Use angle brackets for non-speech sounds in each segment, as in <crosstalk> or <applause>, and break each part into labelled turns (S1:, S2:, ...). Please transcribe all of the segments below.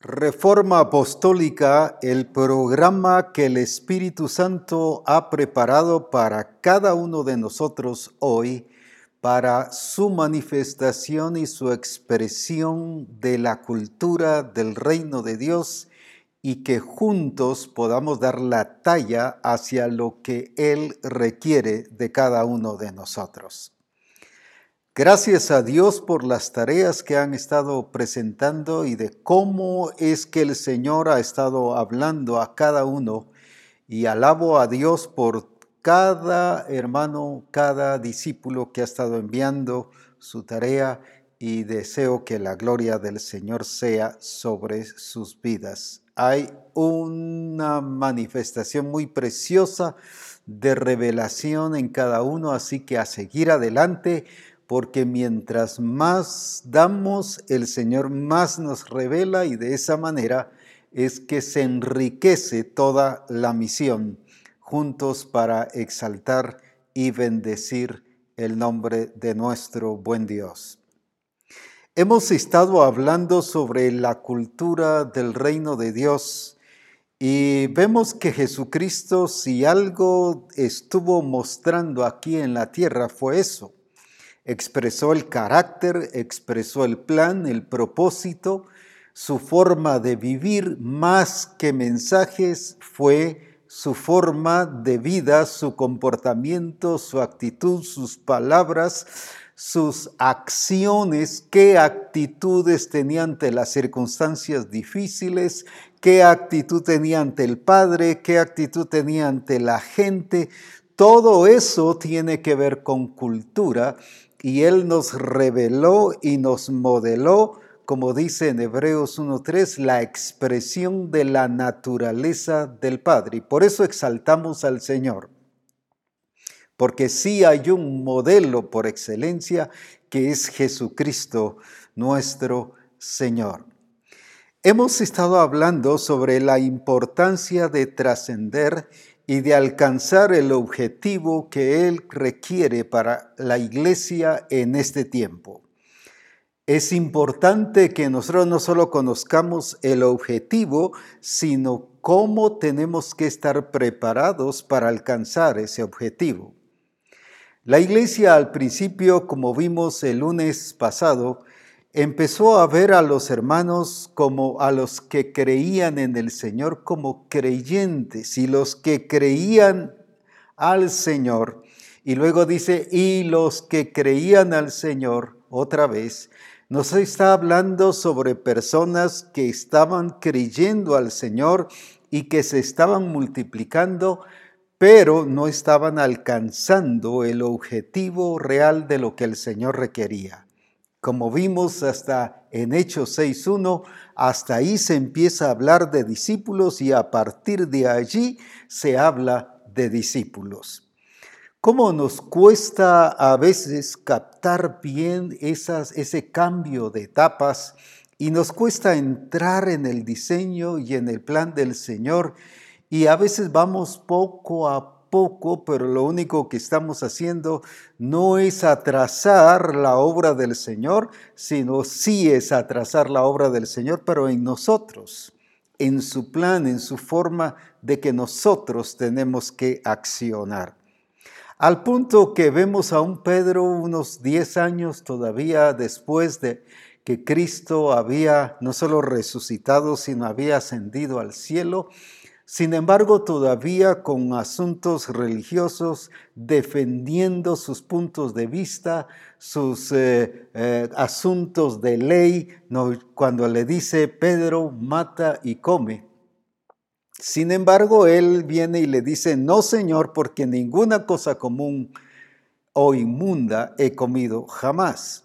S1: Reforma Apostólica, el programa que el Espíritu Santo ha preparado para cada uno de nosotros hoy, para su manifestación y su expresión de la cultura del reino de Dios y que juntos podamos dar la talla hacia lo que Él requiere de cada uno de nosotros. Gracias a Dios por las tareas que han estado presentando y de cómo es que el Señor ha estado hablando a cada uno. Y alabo a Dios por cada hermano, cada discípulo que ha estado enviando su tarea y deseo que la gloria del Señor sea sobre sus vidas. Hay una manifestación muy preciosa de revelación en cada uno, así que a seguir adelante porque mientras más damos, el Señor más nos revela y de esa manera es que se enriquece toda la misión juntos para exaltar y bendecir el nombre de nuestro buen Dios. Hemos estado hablando sobre la cultura del reino de Dios y vemos que Jesucristo, si algo estuvo mostrando aquí en la tierra, fue eso expresó el carácter, expresó el plan, el propósito, su forma de vivir, más que mensajes, fue su forma de vida, su comportamiento, su actitud, sus palabras, sus acciones, qué actitudes tenía ante las circunstancias difíciles, qué actitud tenía ante el Padre, qué actitud tenía ante la gente. Todo eso tiene que ver con cultura y Él nos reveló y nos modeló, como dice en Hebreos 1.3, la expresión de la naturaleza del Padre. Y por eso exaltamos al Señor, porque sí hay un modelo por excelencia que es Jesucristo, nuestro Señor. Hemos estado hablando sobre la importancia de trascender y de alcanzar el objetivo que Él requiere para la iglesia en este tiempo. Es importante que nosotros no solo conozcamos el objetivo, sino cómo tenemos que estar preparados para alcanzar ese objetivo. La iglesia al principio, como vimos el lunes pasado, empezó a ver a los hermanos como a los que creían en el Señor como creyentes y los que creían al Señor. Y luego dice, y los que creían al Señor, otra vez, nos está hablando sobre personas que estaban creyendo al Señor y que se estaban multiplicando, pero no estaban alcanzando el objetivo real de lo que el Señor requería. Como vimos hasta en Hechos 6.1, hasta ahí se empieza a hablar de discípulos y a partir de allí se habla de discípulos. ¿Cómo nos cuesta a veces captar bien ese cambio de etapas y nos cuesta entrar en el diseño y en el plan del Señor y a veces vamos poco a poco, pero lo único que estamos haciendo no es atrasar la obra del Señor, sino sí es atrasar la obra del Señor, pero en nosotros, en su plan, en su forma de que nosotros tenemos que accionar. Al punto que vemos a un Pedro unos 10 años todavía después de que Cristo había no solo resucitado, sino había ascendido al cielo, sin embargo, todavía con asuntos religiosos, defendiendo sus puntos de vista, sus eh, eh, asuntos de ley, cuando le dice Pedro, mata y come. Sin embargo, él viene y le dice, no Señor, porque ninguna cosa común o inmunda he comido jamás.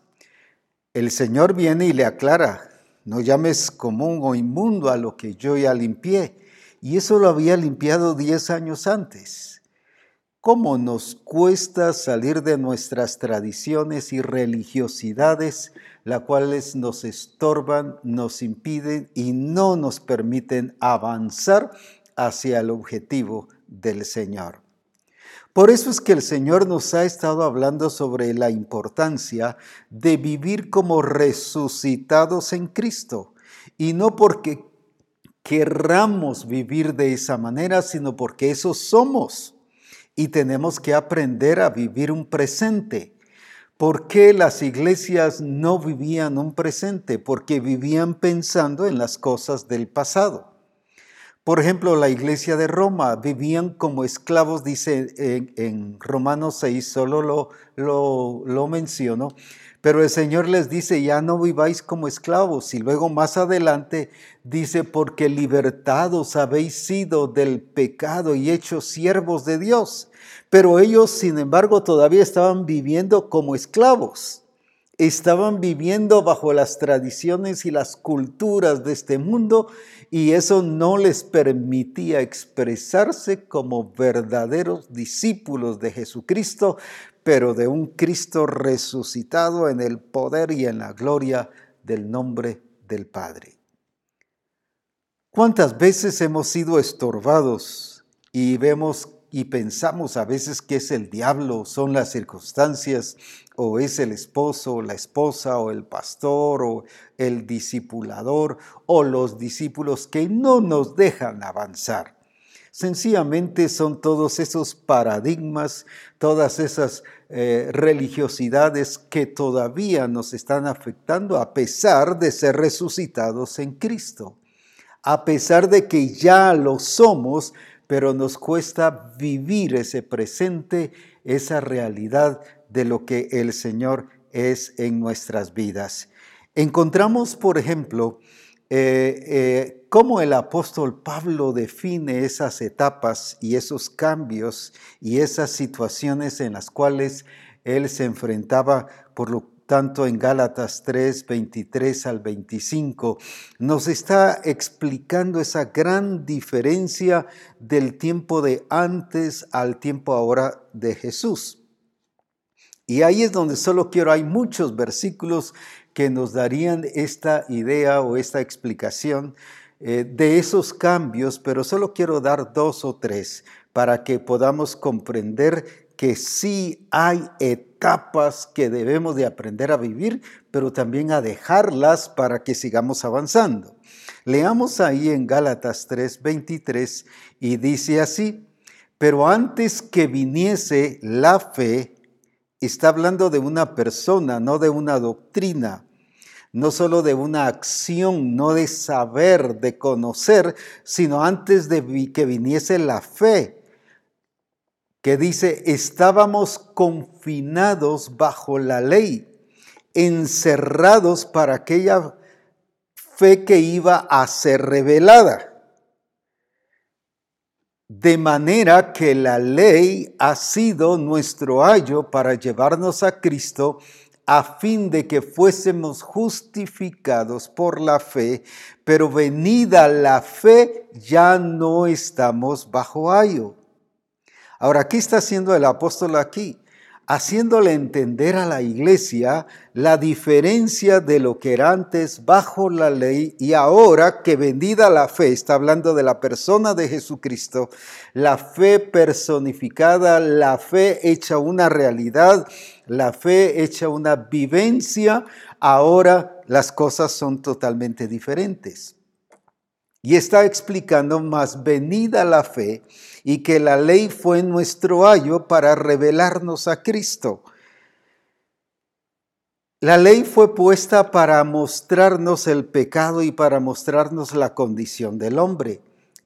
S1: El Señor viene y le aclara, no llames común o inmundo a lo que yo ya limpié y eso lo había limpiado diez años antes. ¿Cómo nos cuesta salir de nuestras tradiciones y religiosidades, las cuales nos estorban, nos impiden y no nos permiten avanzar hacia el objetivo del Señor? Por eso es que el Señor nos ha estado hablando sobre la importancia de vivir como resucitados en Cristo Y no porque querramos vivir de esa manera, sino porque eso somos. Y tenemos que aprender a vivir un presente. ¿Por qué las iglesias no vivían un presente? Porque vivían pensando en las cosas del pasado. Por ejemplo, la iglesia de Roma vivían como esclavos, dice en, Romanos 6, solo lo, lo, lo menciono, pero el Señor les dice, ya no viváis como esclavos. Y luego más adelante dice, porque libertados habéis sido del pecado y hechos siervos de Dios. Pero ellos, sin embargo, todavía estaban viviendo como esclavos estaban viviendo bajo las tradiciones y las culturas de este mundo y eso no les permitía expresarse como verdaderos discípulos de Jesucristo, pero de un Cristo resucitado en el poder y en la gloria del nombre del Padre. ¿Cuántas veces hemos sido estorbados y vemos y pensamos a veces que es el diablo, son las circunstancias, o es el esposo, o la esposa, o el pastor, o el discipulador, o los discípulos que no nos dejan avanzar. Sencillamente son todos esos paradigmas, todas esas eh, religiosidades que todavía nos están afectando a pesar de ser resucitados en Cristo. A pesar de que ya lo somos, pero nos cuesta vivir ese presente, esa realidad de lo que el Señor es en nuestras vidas. Encontramos, por ejemplo, eh, eh, cómo el apóstol Pablo define esas etapas y esos cambios y esas situaciones en las cuales él se enfrentaba por lo tanto en Gálatas 3, 23 al 25, nos está explicando esa gran diferencia del tiempo de antes al tiempo ahora de Jesús. Y ahí es donde solo quiero, hay muchos versículos que nos darían esta idea o esta explicación eh, de esos cambios, pero solo quiero dar dos o tres para que podamos comprender que sí hay etapas que debemos de aprender a vivir, pero también a dejarlas para que sigamos avanzando. Leamos ahí en Gálatas 3:23 y dice así, pero antes que viniese la fe, está hablando de una persona, no de una doctrina, no solo de una acción, no de saber, de conocer, sino antes de que viniese la fe que dice, estábamos confinados bajo la ley, encerrados para aquella fe que iba a ser revelada. De manera que la ley ha sido nuestro ayo para llevarnos a Cristo a fin de que fuésemos justificados por la fe, pero venida la fe ya no estamos bajo ayo. Ahora, ¿qué está haciendo el apóstol aquí? Haciéndole entender a la iglesia la diferencia de lo que era antes bajo la ley y ahora que vendida la fe, está hablando de la persona de Jesucristo, la fe personificada, la fe hecha una realidad, la fe hecha una vivencia, ahora las cosas son totalmente diferentes. Y está explicando más venida la fe y que la ley fue nuestro ayo para revelarnos a Cristo. La ley fue puesta para mostrarnos el pecado y para mostrarnos la condición del hombre,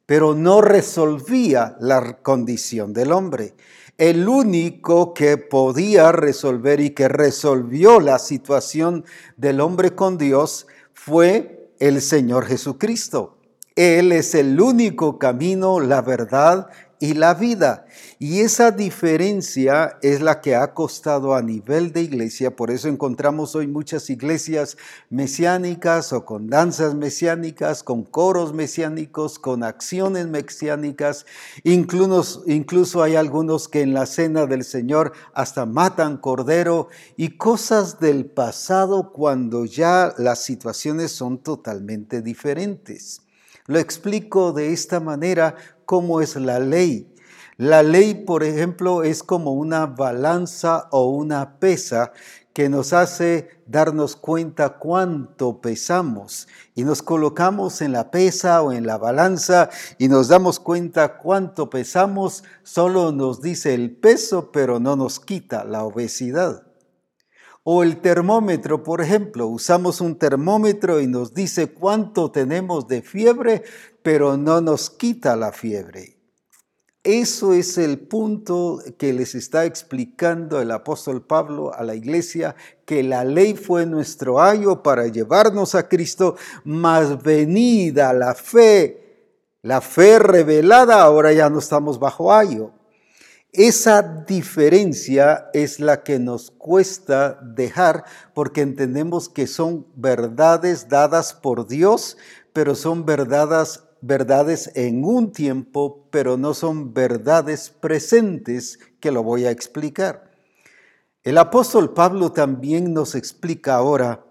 S1: pero no resolvía la condición del hombre. El único que podía resolver y que resolvió la situación del hombre con Dios fue el Señor Jesucristo. Él es el único camino, la verdad y la vida. Y esa diferencia es la que ha costado a nivel de iglesia. Por eso encontramos hoy muchas iglesias mesiánicas o con danzas mesiánicas, con coros mesiánicos, con acciones mesiánicas. Incluso, incluso hay algunos que en la cena del Señor hasta matan cordero y cosas del pasado cuando ya las situaciones son totalmente diferentes. Lo explico de esta manera cómo es la ley. La ley, por ejemplo, es como una balanza o una pesa que nos hace darnos cuenta cuánto pesamos y nos colocamos en la pesa o en la balanza y nos damos cuenta cuánto pesamos, solo nos dice el peso, pero no nos quita la obesidad. O el termómetro, por ejemplo, usamos un termómetro y nos dice cuánto tenemos de fiebre, pero no nos quita la fiebre. Eso es el punto que les está explicando el apóstol Pablo a la iglesia, que la ley fue nuestro ayo para llevarnos a Cristo, más venida la fe, la fe revelada, ahora ya no estamos bajo ayo. Esa diferencia es la que nos cuesta dejar porque entendemos que son verdades dadas por Dios, pero son verdades verdades en un tiempo, pero no son verdades presentes, que lo voy a explicar. El apóstol Pablo también nos explica ahora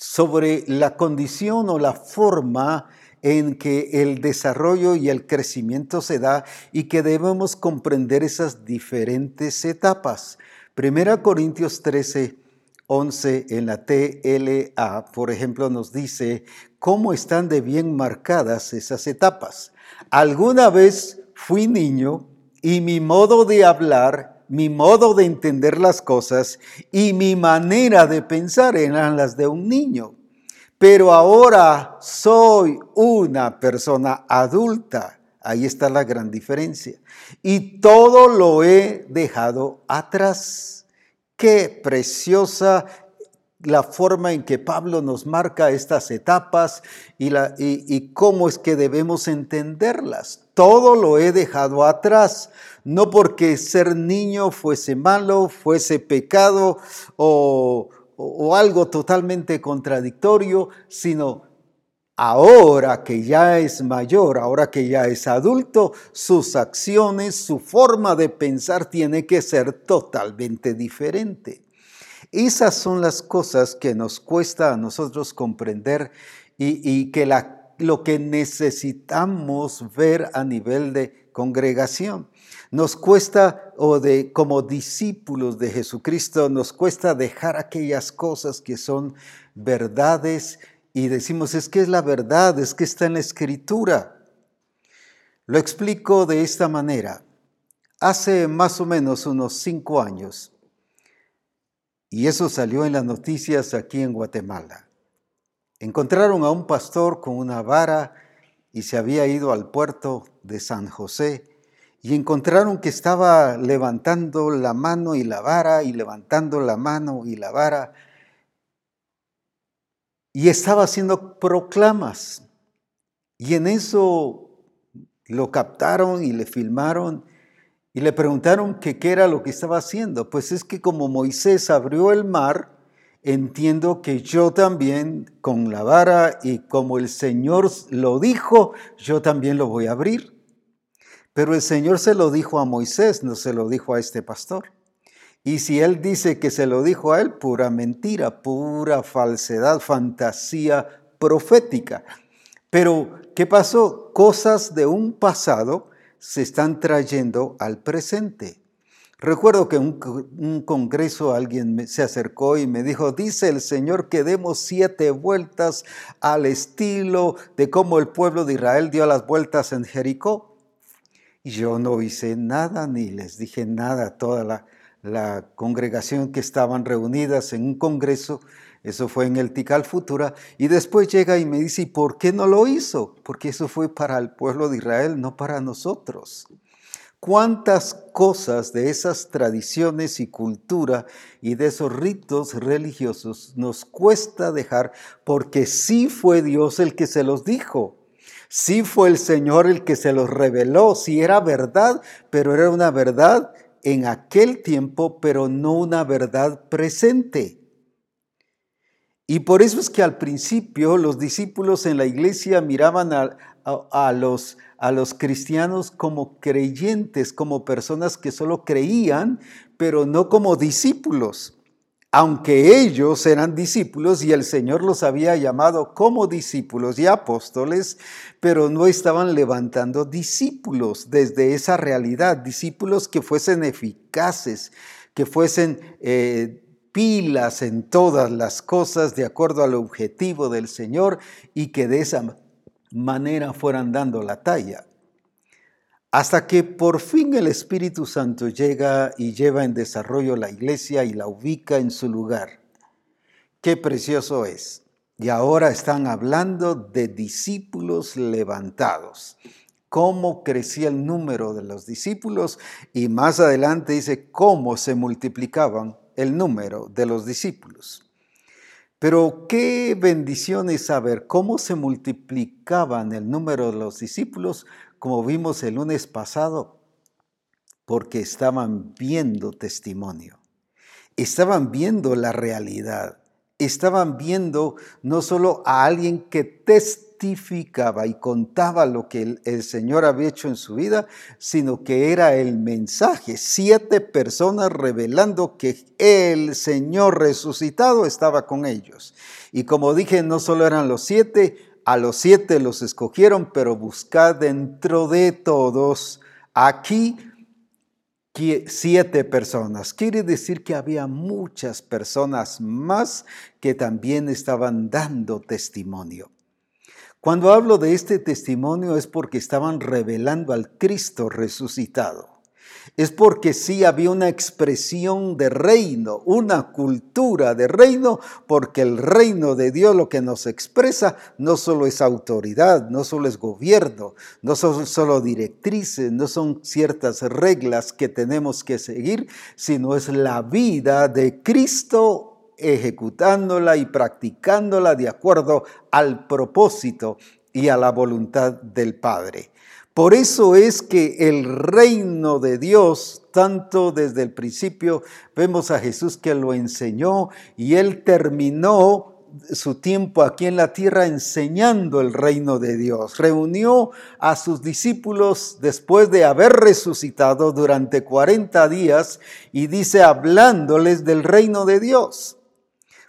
S1: sobre la condición o la forma en que el desarrollo y el crecimiento se da y que debemos comprender esas diferentes etapas. Primera Corintios 13, 11 en la TLA, por ejemplo, nos dice cómo están de bien marcadas esas etapas. Alguna vez fui niño y mi modo de hablar, mi modo de entender las cosas y mi manera de pensar eran las de un niño. Pero ahora soy una persona adulta. Ahí está la gran diferencia. Y todo lo he dejado atrás. Qué preciosa la forma en que Pablo nos marca estas etapas y, cómo es que debemos entenderlas. Todo lo he dejado atrás, no porque ser niño fuese malo, fuese pecado o, o algo totalmente contradictorio, sino ahora que ya es mayor, ahora que ya es adulto, sus acciones, su forma de pensar tiene que ser totalmente diferente. Esas son las cosas que nos cuesta a nosotros comprender y, que lo que necesitamos ver a nivel de congregación. Nos cuesta, o de como discípulos de Jesucristo, nos cuesta dejar aquellas cosas que son verdades y decimos, es que es la verdad, es que está en la escritura. Lo explico de esta manera. Hace más o menos unos cinco años, y eso salió en las noticias aquí en Guatemala, encontraron a un pastor con una vara y se había ido al puerto de San José y encontraron que estaba levantando la mano y la vara y levantando la mano y la vara y estaba haciendo proclamas. Y en eso lo captaron y le filmaron y le preguntaron qué era lo que estaba haciendo. Pues es que como Moisés abrió el mar, entiendo que yo también con la vara y como el Señor lo dijo, yo también lo voy a abrir. Pero el Señor se lo dijo a Moisés, no se lo dijo a este pastor. Y si él dice que se lo dijo a él, pura mentira, pura falsedad, fantasía profética. Pero, ¿qué pasó? Cosas de un pasado se están trayendo al presente. Recuerdo que en un, congreso alguien se acercó y me dijo, dice el Señor que demos siete vueltas al estilo de cómo el pueblo de Israel dio las vueltas en Jericó. Y yo no hice nada ni les dije nada toda la, congregación que estaban reunidas en un congreso, eso fue en el Tikal Futura, y después llega y me dice, ¿y por qué no lo hizo? Porque eso fue para el pueblo de Israel, no para nosotros. ¿Cuántas cosas de esas tradiciones y cultura y de esos ritos religiosos nos cuesta dejar porque sí fue Dios el que se los dijo? Sí fue el Señor el que se los reveló, sí era verdad, pero era una verdad en aquel tiempo, pero no una verdad presente. Y por eso es que al principio los discípulos en la iglesia miraban a, los, a los cristianos como creyentes, como personas que solo creían, pero no como discípulos. Aunque ellos eran discípulos y el Señor los había llamado como discípulos y apóstoles, pero no estaban levantando discípulos desde esa realidad, discípulos que fuesen eficaces, que fuesen eh, pilas en todas las cosas de acuerdo al objetivo del Señor y que de esa manera fueran dando la talla. Hasta que por fin el Espíritu Santo llega y lleva en desarrollo la iglesia y la ubica en su lugar. Qué precioso es. Y ahora están hablando de discípulos levantados. Cómo crecía el número de los discípulos y más adelante dice cómo se multiplicaban el número de los discípulos. Pero qué bendición es saber cómo se multiplicaban el número de los discípulos como vimos el lunes pasado, porque estaban viendo testimonio, estaban viendo la realidad, estaban viendo no solo a alguien que testificaba y contaba lo que el, Señor había hecho en su vida, sino que era el mensaje, siete personas revelando que el Señor resucitado estaba con ellos. Y como dije, no solo eran los siete, a los siete los escogieron, pero buscad dentro de todos aquí siete personas. Quiere decir que había muchas personas más que también estaban dando testimonio. Cuando hablo de este testimonio es porque estaban revelando al Cristo resucitado es porque sí había una expresión de reino, una cultura de reino, porque el reino de Dios lo que nos expresa no solo es autoridad, no solo es gobierno, no son solo directrices, no son ciertas reglas que tenemos que seguir, sino es la vida de Cristo ejecutándola y practicándola de acuerdo al propósito y a la voluntad del Padre. Por eso es que el reino de Dios, tanto desde el principio, vemos a Jesús que lo enseñó y él terminó su tiempo aquí en la tierra enseñando el reino de Dios. Reunió a sus discípulos después de haber resucitado durante 40 días y dice hablándoles del reino de Dios.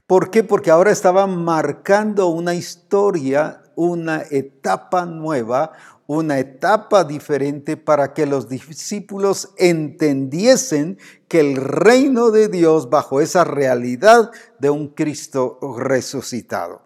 S1: ¿Por qué? Porque ahora estaba marcando una historia, una etapa nueva, una etapa diferente para que los discípulos entendiesen que el reino de Dios bajo esa realidad de un Cristo resucitado.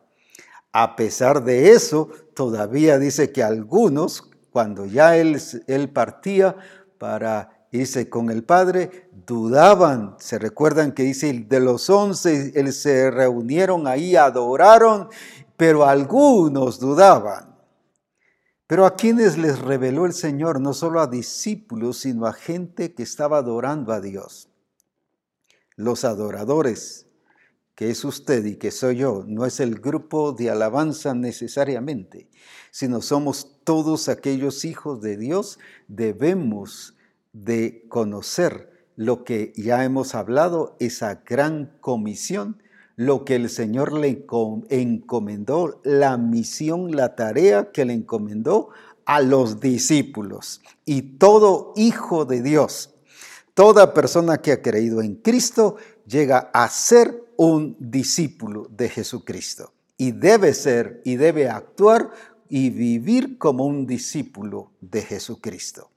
S1: A pesar de eso, todavía dice que algunos, cuando ya él, él partía para irse con el Padre, dudaban. Se recuerdan que dice, de los once, él se reunieron ahí, adoraron, pero algunos dudaban. Pero a quienes les reveló el Señor, no solo a discípulos, sino a gente que estaba adorando a Dios. Los adoradores, que es usted y que soy yo, no es el grupo de alabanza necesariamente, sino somos todos aquellos hijos de Dios, debemos de conocer lo que ya hemos hablado, esa gran comisión lo que el Señor le encomendó, la misión, la tarea que le encomendó a los discípulos. Y todo hijo de Dios, toda persona que ha creído en Cristo, llega a ser un discípulo de Jesucristo. Y debe ser y debe actuar y vivir como un discípulo de Jesucristo.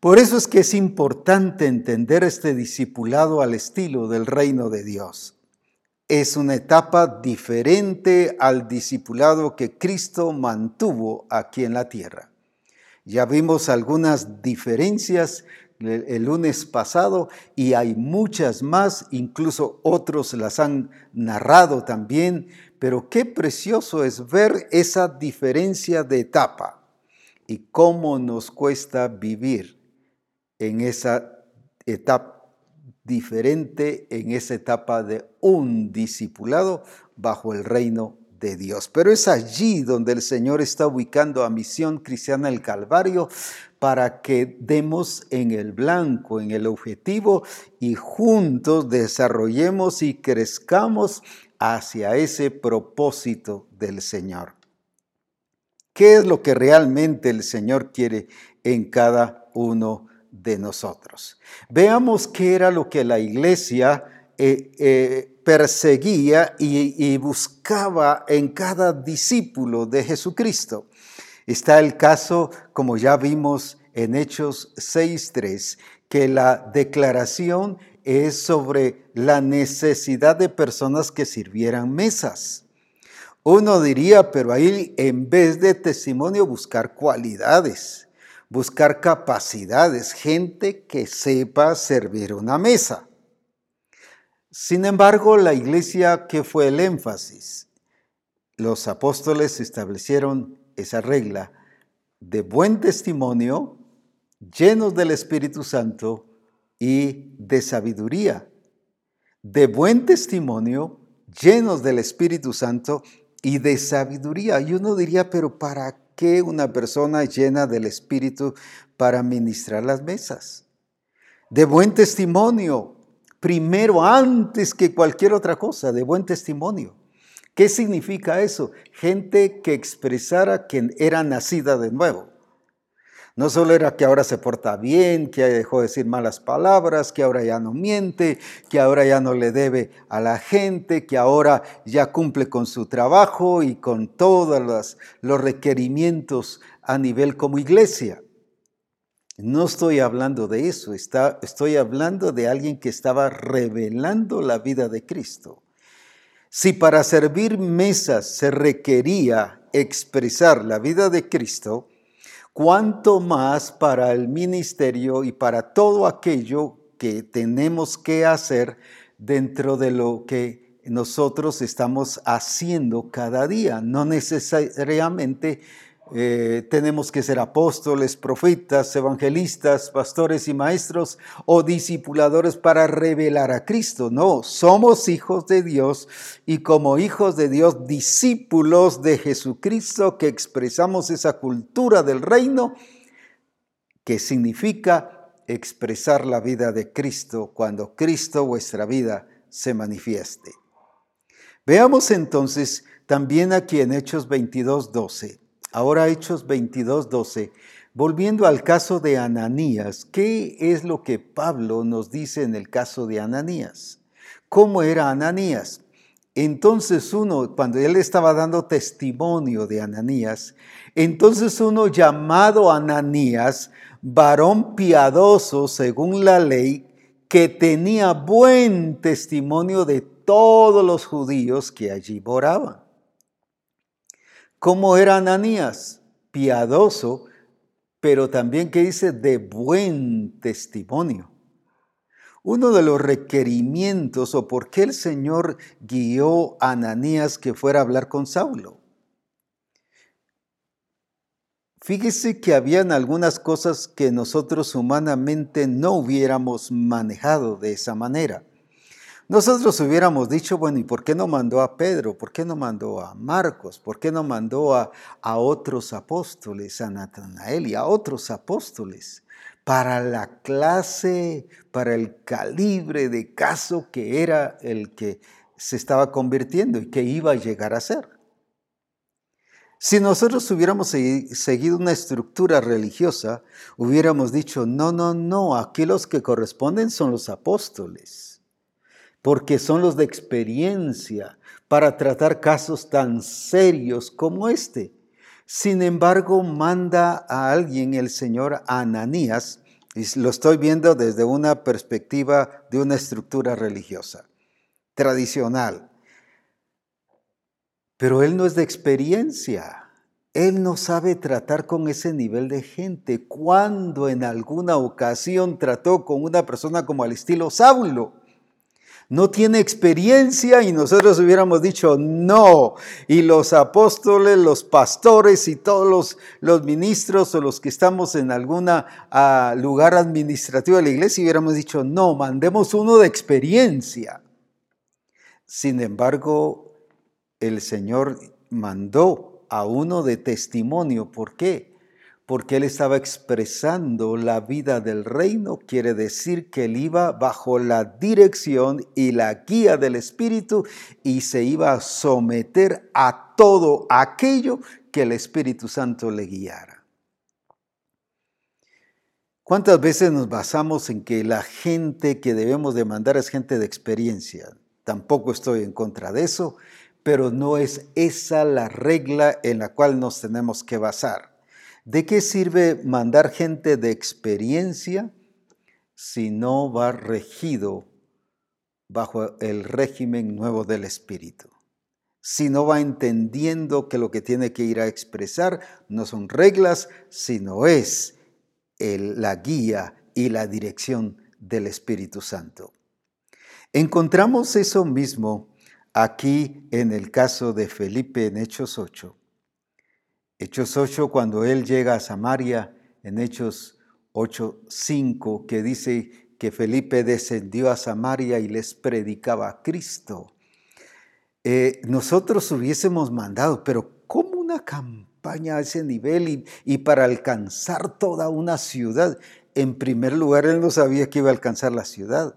S1: Por eso es que es importante entender este discipulado al estilo del reino de Dios. Es una etapa diferente al discipulado que Cristo mantuvo aquí en la tierra. Ya vimos algunas diferencias el lunes pasado y hay muchas más, incluso otros las han narrado también, pero qué precioso es ver esa diferencia de etapa y cómo nos cuesta vivir en esa etapa diferente, en esa etapa de un discipulado bajo el reino de Dios. Pero es allí donde el Señor está ubicando a Misión Cristiana el Calvario para que demos en el blanco, en el objetivo y juntos desarrollemos y crezcamos hacia ese propósito del Señor. ¿Qué es lo que realmente el Señor quiere en cada uno de nosotros. Veamos qué era lo que la iglesia eh, eh, perseguía y, buscaba en cada discípulo de Jesucristo. Está el caso, como ya vimos en Hechos 6.3, que la declaración es sobre la necesidad de personas que sirvieran mesas. Uno diría, pero ahí en vez de testimonio buscar cualidades, buscar capacidades, gente que sepa servir una mesa. Sin embargo, la iglesia, ¿qué fue el énfasis? Los apóstoles establecieron esa regla de buen testimonio, llenos del Espíritu Santo y de sabiduría. De buen testimonio, llenos del Espíritu Santo y de sabiduría. Y uno diría, pero ¿para qué una persona llena del Espíritu para ministrar las mesas? De buen testimonio, primero, antes que cualquier otra cosa, de buen testimonio. ¿Qué significa eso? Gente que expresara que era nacida de nuevo. No solo era que ahora se porta bien, que dejó de decir malas palabras, que ahora ya no miente, que ahora ya no le debe a la gente, que ahora ya cumple con su trabajo y con todos los, requerimientos a nivel como iglesia. No estoy hablando de eso, estoy hablando de alguien que estaba revelando la vida de Cristo. Si para servir mesas se requería expresar la vida de Cristo, cuánto más para el ministerio y para todo aquello que tenemos que hacer dentro de lo que nosotros estamos haciendo cada día. No necesariamente eh, tenemos que ser apóstoles, profetas, evangelistas, pastores y maestros o discipuladores para revelar a Cristo. No, somos hijos de Dios y como hijos de Dios, discípulos de Jesucristo que expresamos esa cultura del reino que significa expresar la vida de Cristo cuando Cristo vuestra vida se manifieste. Veamos entonces también aquí en Hechos 22, 12 Ahora Hechos 22, 12. Volviendo al caso de Ananías, ¿qué es lo que Pablo nos dice en el caso de Ananías? ¿Cómo era Ananías? Entonces uno, cuando él estaba dando testimonio de Ananías, entonces uno llamado Ananías, varón piadoso según la ley, que tenía buen testimonio de todos los judíos que allí moraban. ¿Cómo era Ananías? Piadoso, pero también que dice de buen testimonio. Uno de los requerimientos o por qué el Señor guió a Ananías que fuera a hablar con Saulo. Fíjese que habían algunas cosas que nosotros humanamente no hubiéramos manejado de esa manera. Nosotros hubiéramos dicho, bueno, ¿y por qué no mandó a Pedro? ¿Por qué no mandó a Marcos? ¿Por qué no mandó a, a otros apóstoles, a Natanael y a otros apóstoles? Para la clase, para el calibre de caso que era el que se estaba convirtiendo y que iba a llegar a ser. Si nosotros hubiéramos seguido una estructura religiosa, hubiéramos dicho, no, no, no, aquí los que corresponden son los apóstoles porque son los de experiencia para tratar casos tan serios como este. Sin embargo, manda a alguien el Señor Ananías, y lo estoy viendo desde una perspectiva de una estructura religiosa, tradicional. Pero él no es de experiencia. Él no sabe tratar con ese nivel de gente. Cuando en alguna ocasión trató con una persona como al estilo Saulo, no tiene experiencia y nosotros hubiéramos dicho no. Y los apóstoles, los pastores y todos los, los ministros o los que estamos en algún ah, lugar administrativo de la iglesia hubiéramos dicho no, mandemos uno de experiencia. Sin embargo, el Señor mandó a uno de testimonio. ¿Por qué? Porque él estaba expresando la vida del reino, quiere decir que él iba bajo la dirección y la guía del Espíritu y se iba a someter a todo aquello que el Espíritu Santo le guiara. ¿Cuántas veces nos basamos en que la gente que debemos de mandar es gente de experiencia? Tampoco estoy en contra de eso, pero no es esa la regla en la cual nos tenemos que basar. ¿De qué sirve mandar gente de experiencia si no va regido bajo el régimen nuevo del Espíritu? Si no va entendiendo que lo que tiene que ir a expresar no son reglas, sino es la guía y la dirección del Espíritu Santo. Encontramos eso mismo aquí en el caso de Felipe en Hechos 8. Hechos 8, cuando él llega a Samaria, en Hechos 8, 5, que dice que Felipe descendió a Samaria y les predicaba a Cristo. Eh, nosotros hubiésemos mandado, pero ¿cómo una campaña a ese nivel y, y para alcanzar toda una ciudad? En primer lugar, él no sabía que iba a alcanzar la ciudad.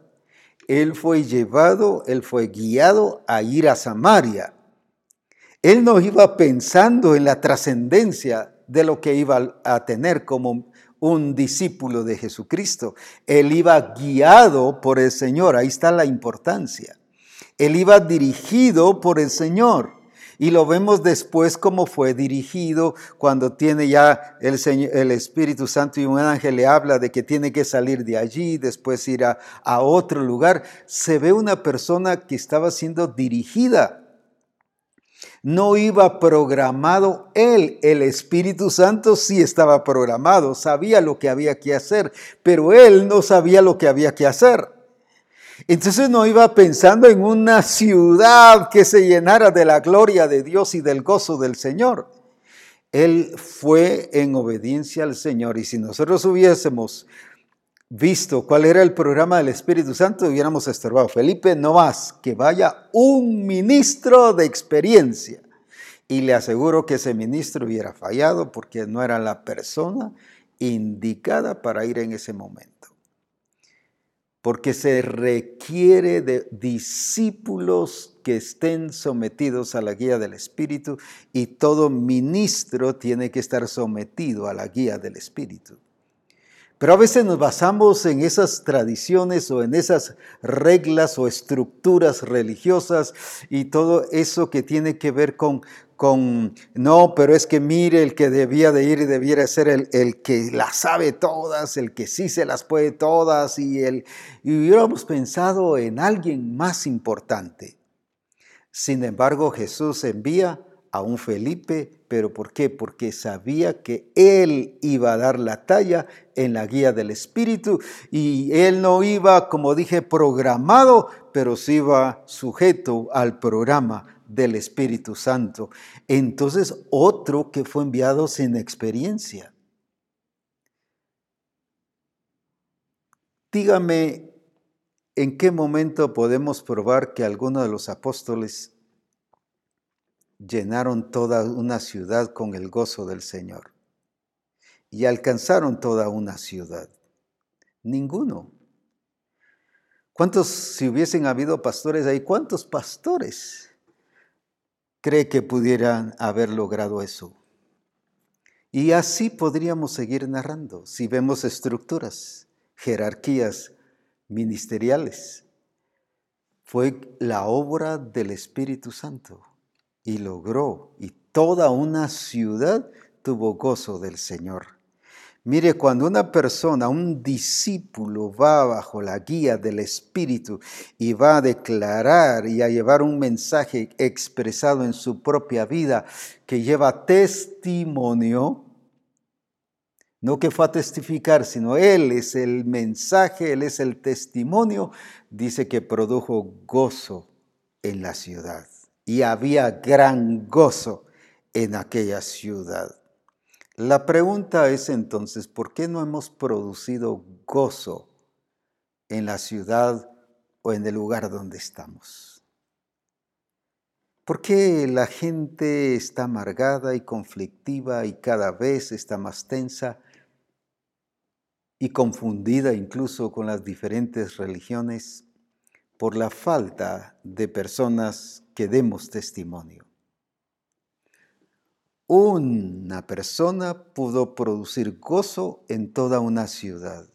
S1: Él fue llevado, él fue guiado a ir a Samaria. Él no iba pensando en la trascendencia de lo que iba a tener como un discípulo de Jesucristo. Él iba guiado por el Señor, ahí está la importancia. Él iba dirigido por el Señor. Y lo vemos después como fue dirigido cuando tiene ya el, Espíritu Santo y un ángel le habla de que tiene que salir de allí, después ir a, a otro lugar. Se ve una persona que estaba siendo dirigida no iba programado él, el Espíritu Santo sí estaba programado, sabía lo que había que hacer, pero él no sabía lo que había que hacer. Entonces no iba pensando en una ciudad que se llenara de la gloria de Dios y del gozo del Señor. Él fue en obediencia al Señor y si nosotros hubiésemos visto cuál era el programa del Espíritu Santo, hubiéramos estorbado. Felipe, no más, que vaya un ministro de experiencia. Y le aseguro que ese ministro hubiera fallado porque no era la persona indicada para ir en ese momento. Porque se requiere de discípulos que estén sometidos a la guía del Espíritu y todo ministro tiene que estar sometido a la guía del Espíritu. Pero a veces nos basamos en esas tradiciones o en esas reglas o estructuras religiosas y todo eso que tiene que ver con, no, pero es que mire, el que debía de ir y debiera ser el, el que las sabe todas, el que sí se las puede todas y, el, y hubiéramos pensado en alguien más importante. Sin embargo, Jesús envía a un Felipe, pero ¿por qué? Porque sabía que él iba a dar la talla en la guía del Espíritu y él no iba, como dije, programado, pero sí iba sujeto al programa del Espíritu Santo. Entonces, otro que fue enviado sin experiencia. Dígame, ¿en qué momento podemos probar que alguno de los apóstoles llenaron toda una ciudad con el gozo del Señor y alcanzaron toda una ciudad. Ninguno. ¿Cuántos, si hubiesen habido pastores ahí, cuántos pastores cree que pudieran haber logrado eso? Y así podríamos seguir narrando si vemos estructuras, jerarquías ministeriales. Fue la obra del Espíritu Santo y logró, y toda una ciudad tuvo gozo del Señor. Mire, cuando una persona, un discípulo va bajo la guía del Espíritu y va a declarar y a llevar un mensaje expresado en su propia vida que lleva testimonio, no que fue a testificar, sino Él es el mensaje, Él es el testimonio, dice que produjo gozo en la ciudad y había gran gozo en aquella ciudad. La pregunta es entonces, ¿por qué no hemos producido gozo en la ciudad o en el lugar donde estamos? ¿Por qué la gente está amargada y conflictiva y cada vez está más tensa y confundida incluso con las diferentes religiones? Por la falta de personas que demos testimonio. una persona pudo producir gozo en toda una ciudad.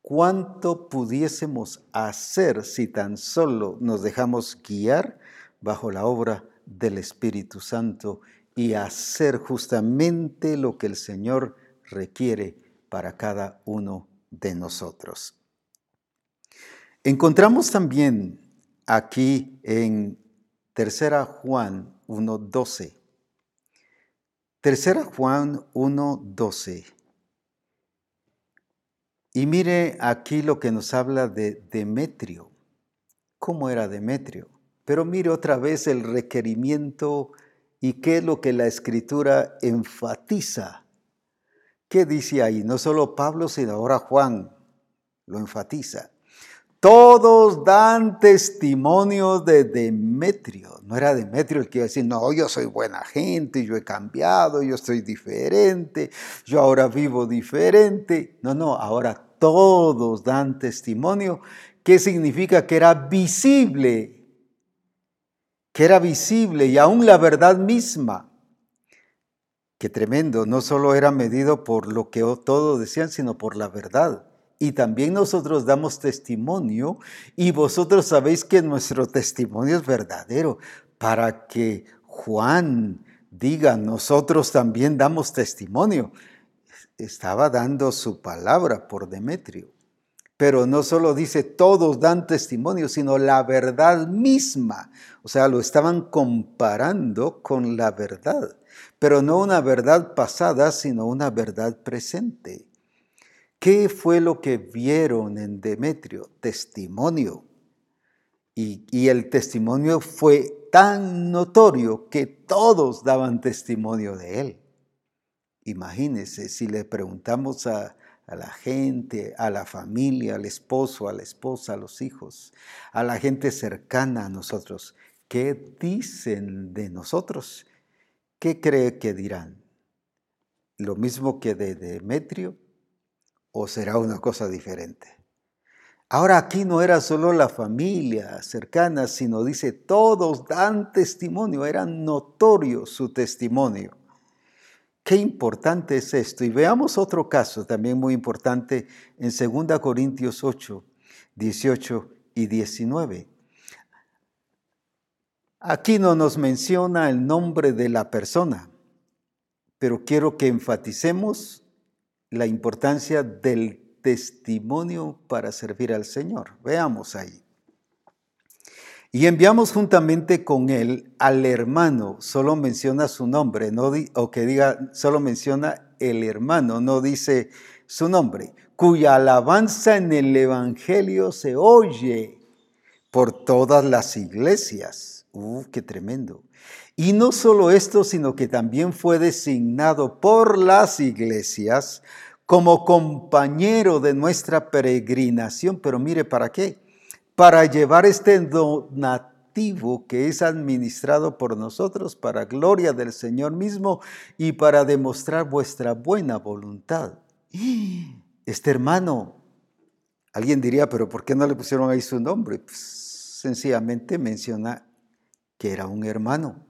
S1: ¿Cuánto pudiésemos hacer si tan solo nos dejamos guiar bajo la obra del Espíritu Santo y hacer justamente lo que el Señor requiere para cada uno de nosotros? Encontramos también aquí en Tercera Juan 1.12. Tercera Juan 1.12. Y mire aquí lo que nos habla de Demetrio. ¿Cómo era Demetrio? Pero mire otra vez el requerimiento y qué es lo que la escritura enfatiza. ¿Qué dice ahí? No solo Pablo, sino ahora Juan lo enfatiza. Todos dan testimonio de Demetrio. No era Demetrio el que iba a decir, no, yo soy buena gente, yo he cambiado, yo estoy diferente, yo ahora vivo diferente. No, no, ahora todos dan testimonio. ¿Qué significa? Que era visible, que era visible y aún la verdad misma. Qué tremendo, no solo era medido por lo que todos decían, sino por la verdad y también nosotros damos testimonio y vosotros sabéis que nuestro testimonio es verdadero para que Juan diga, nosotros también damos testimonio. Estaba dando su palabra por Demetrio. Pero no solo dice todos dan testimonio, sino la verdad misma. O sea, lo estaban comparando con la verdad. Pero no una verdad pasada, sino una verdad presente. ¿Qué fue lo que vieron en Demetrio? Testimonio. Y, el testimonio fue tan notorio que todos daban testimonio de él. Imagínense si le preguntamos a, a la gente, a la familia, al esposo, a la esposa, a los hijos, a la gente cercana a nosotros, ¿qué dicen de nosotros? ¿Qué cree que dirán? ¿Lo mismo que de Demetrio? O será una cosa diferente? Ahora aquí no era solo la familia cercana, sino dice, todos dan testimonio, era notorio su testimonio. Qué importante es esto. Y veamos otro caso también muy importante en 2 Corintios 8, 18 y 19. Aquí no nos menciona el nombre de la persona, pero quiero que enfaticemos la importancia del testimonio para servir al Señor. Veamos ahí. Y enviamos juntamente con él al hermano, solo menciona su nombre, no o que diga, solo menciona el hermano, no dice su nombre, cuya alabanza en el Evangelio se oye por todas las iglesias. ¡Uh, qué tremendo! Y no solo esto, sino que también fue designado por las iglesias como compañero de nuestra peregrinación. Pero mire, ¿para qué? Para llevar este donativo que es administrado por nosotros para gloria del Señor mismo y para demostrar vuestra buena voluntad. <gasps> Este hermano, alguien diría, pero ¿por qué no le pusieron ahí su nombre? Pues, sencillamente menciona que era un hermano,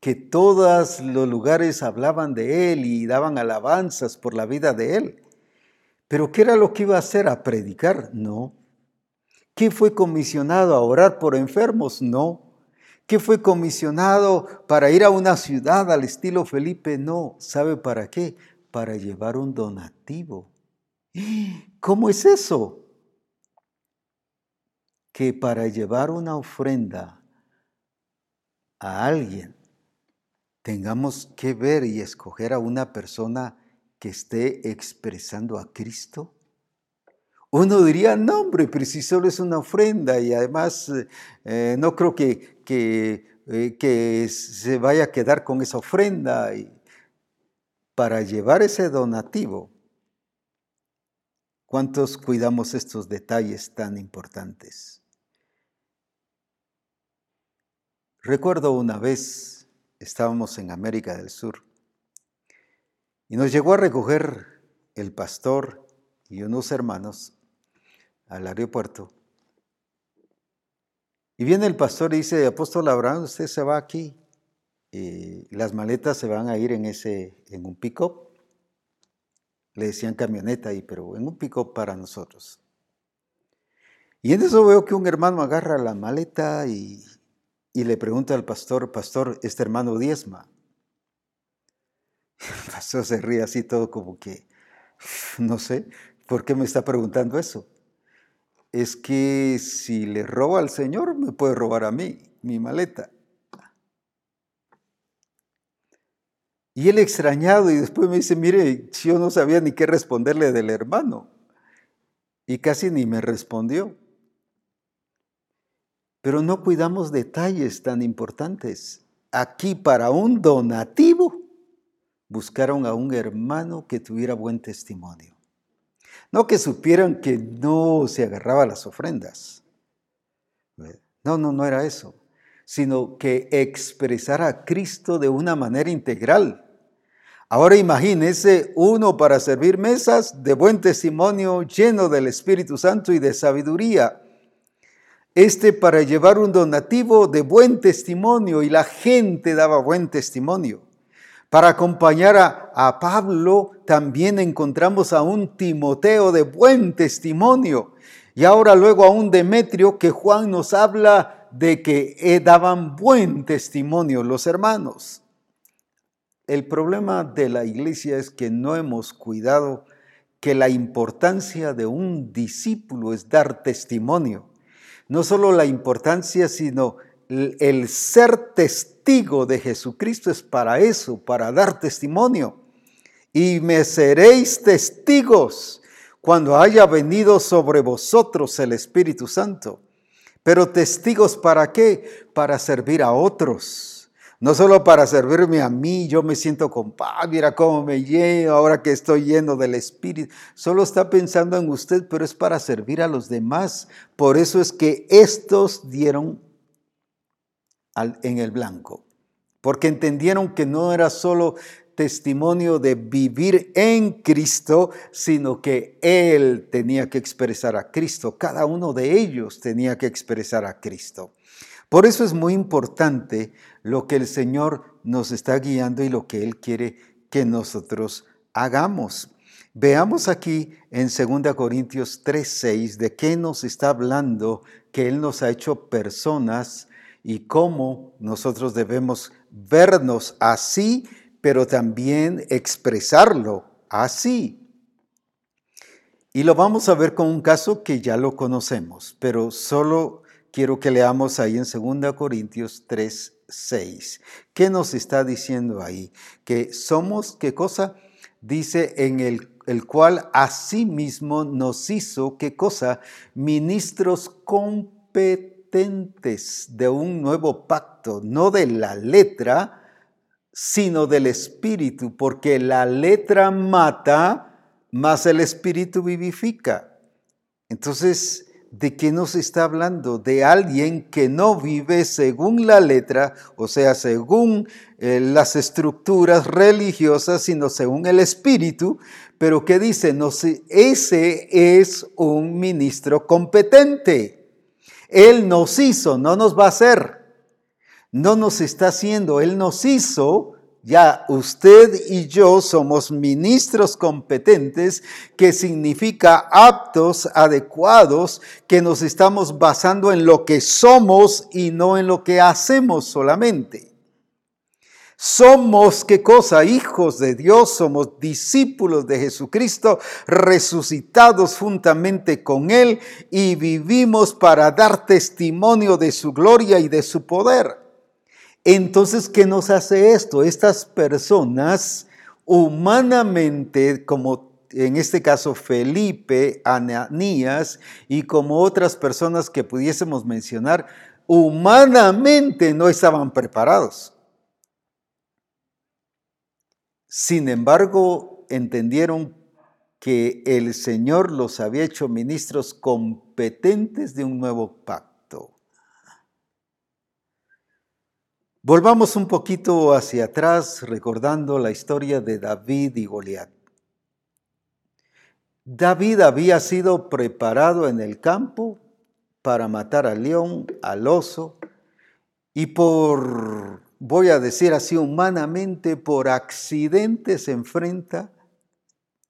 S1: que todos los lugares hablaban de él y daban alabanzas por la vida de él. Pero ¿qué era lo que iba a hacer? ¿A predicar? No. ¿Qué fue comisionado a orar por enfermos? No. ¿Qué fue comisionado para ir a una ciudad al estilo Felipe? No. ¿Sabe para qué? Para llevar un donativo. ¿Cómo es eso? Que para llevar una ofrenda a alguien, tengamos que ver y escoger a una persona que esté expresando a Cristo? Uno diría, no, hombre, pero si solo es una ofrenda y además eh, no creo que, que, eh, que, se vaya a quedar con esa ofrenda. Y para llevar ese donativo, ¿cuántos cuidamos estos detalles tan importantes? Recuerdo una vez, estábamos en América del Sur, y nos llegó a recoger el pastor y unos hermanos al aeropuerto. Y viene el pastor y dice, apóstol Abraham, usted se va aquí. eh, las maletas se van a ir en, ese, en un pick-up. Le decían camioneta ahí, pero en un pick-up para nosotros. Y en eso veo que un hermano agarra la maleta y, y le pregunta al pastor, pastor, este hermano diezma. El pastor se ríe así todo como que, no sé, ¿por qué me está preguntando eso? Es que si le roba al Señor, me puede robar a mí, mi maleta. Y él extrañado y después me dice, mire, yo no sabía ni qué responderle del hermano. Y casi ni me respondió. Pero no cuidamos detalles tan importantes. Aquí para un donativo buscaron a un hermano que tuviera buen testimonio. No que supieran que no se agarraba las ofrendas. No, no, no era eso sino que expresar a Cristo de una manera integral. Ahora imagínese uno para servir mesas de buen testimonio, lleno del Espíritu Santo y de sabiduría. Este para llevar un donativo de buen testimonio y la gente daba buen testimonio. Para acompañar a, a Pablo también encontramos a un Timoteo de buen testimonio. Y ahora luego a un Demetrio que Juan nos habla de que eh, daban buen testimonio los hermanos. El problema de la iglesia es que no hemos cuidado que la importancia de un discípulo es dar testimonio. No solo la importancia, sino el ser testigo de Jesucristo es para eso, para dar testimonio. Y me seréis testigos cuando haya venido sobre vosotros el Espíritu Santo. Pero testigos para qué? Para servir a otros. No solo para servirme a mí, yo me siento con paz, mira cómo me lleno ahora que estoy lleno del Espíritu. Solo está pensando en usted, pero es para servir a los demás. Por eso es que estos dieron en el blanco, porque entendieron que no era solo testimonio de vivir en Cristo, sino que Él tenía que expresar a Cristo. Cada uno de ellos tenía que expresar a Cristo. Por eso es muy importante lo que el Señor nos está guiando y lo que Él quiere que nosotros hagamos. Veamos aquí en 2 Corintios 3:6 de qué nos está hablando, que Él nos ha hecho personas y cómo nosotros debemos vernos así pero también expresarlo así. Y lo vamos a ver con un caso que ya lo conocemos, pero solo quiero que leamos ahí en 2 Corintios 3, 6. ¿Qué nos está diciendo ahí? Que somos, ¿qué cosa? Dice en el, el cual asimismo nos hizo, ¿qué cosa? Ministros competentes de un nuevo pacto, no de la letra, sino del Espíritu, porque la letra mata, más el Espíritu vivifica. Entonces, ¿de qué nos está hablando? De alguien que no vive según la letra, o sea, según eh, las estructuras religiosas, sino según el Espíritu, pero que dice, no ese es un ministro competente. Él nos hizo, no nos va a hacer no nos está haciendo, Él nos hizo, ya usted y yo somos ministros competentes, que significa aptos, adecuados, que nos estamos basando en lo que somos y no en lo que hacemos solamente. Somos, ¿qué cosa? Hijos de Dios, somos discípulos de Jesucristo, resucitados juntamente con Él y vivimos para dar testimonio de su gloria y de su poder. Entonces, ¿qué nos hace esto? Estas personas humanamente, como en este caso Felipe, Ananías y como otras personas que pudiésemos mencionar, humanamente no estaban preparados. Sin embargo, entendieron que el Señor los había hecho ministros competentes de un nuevo pacto. Volvamos un poquito hacia atrás recordando la historia de David y Goliat. David había sido preparado en el campo para matar al león, al oso, y por voy a decir así humanamente, por accidente se enfrenta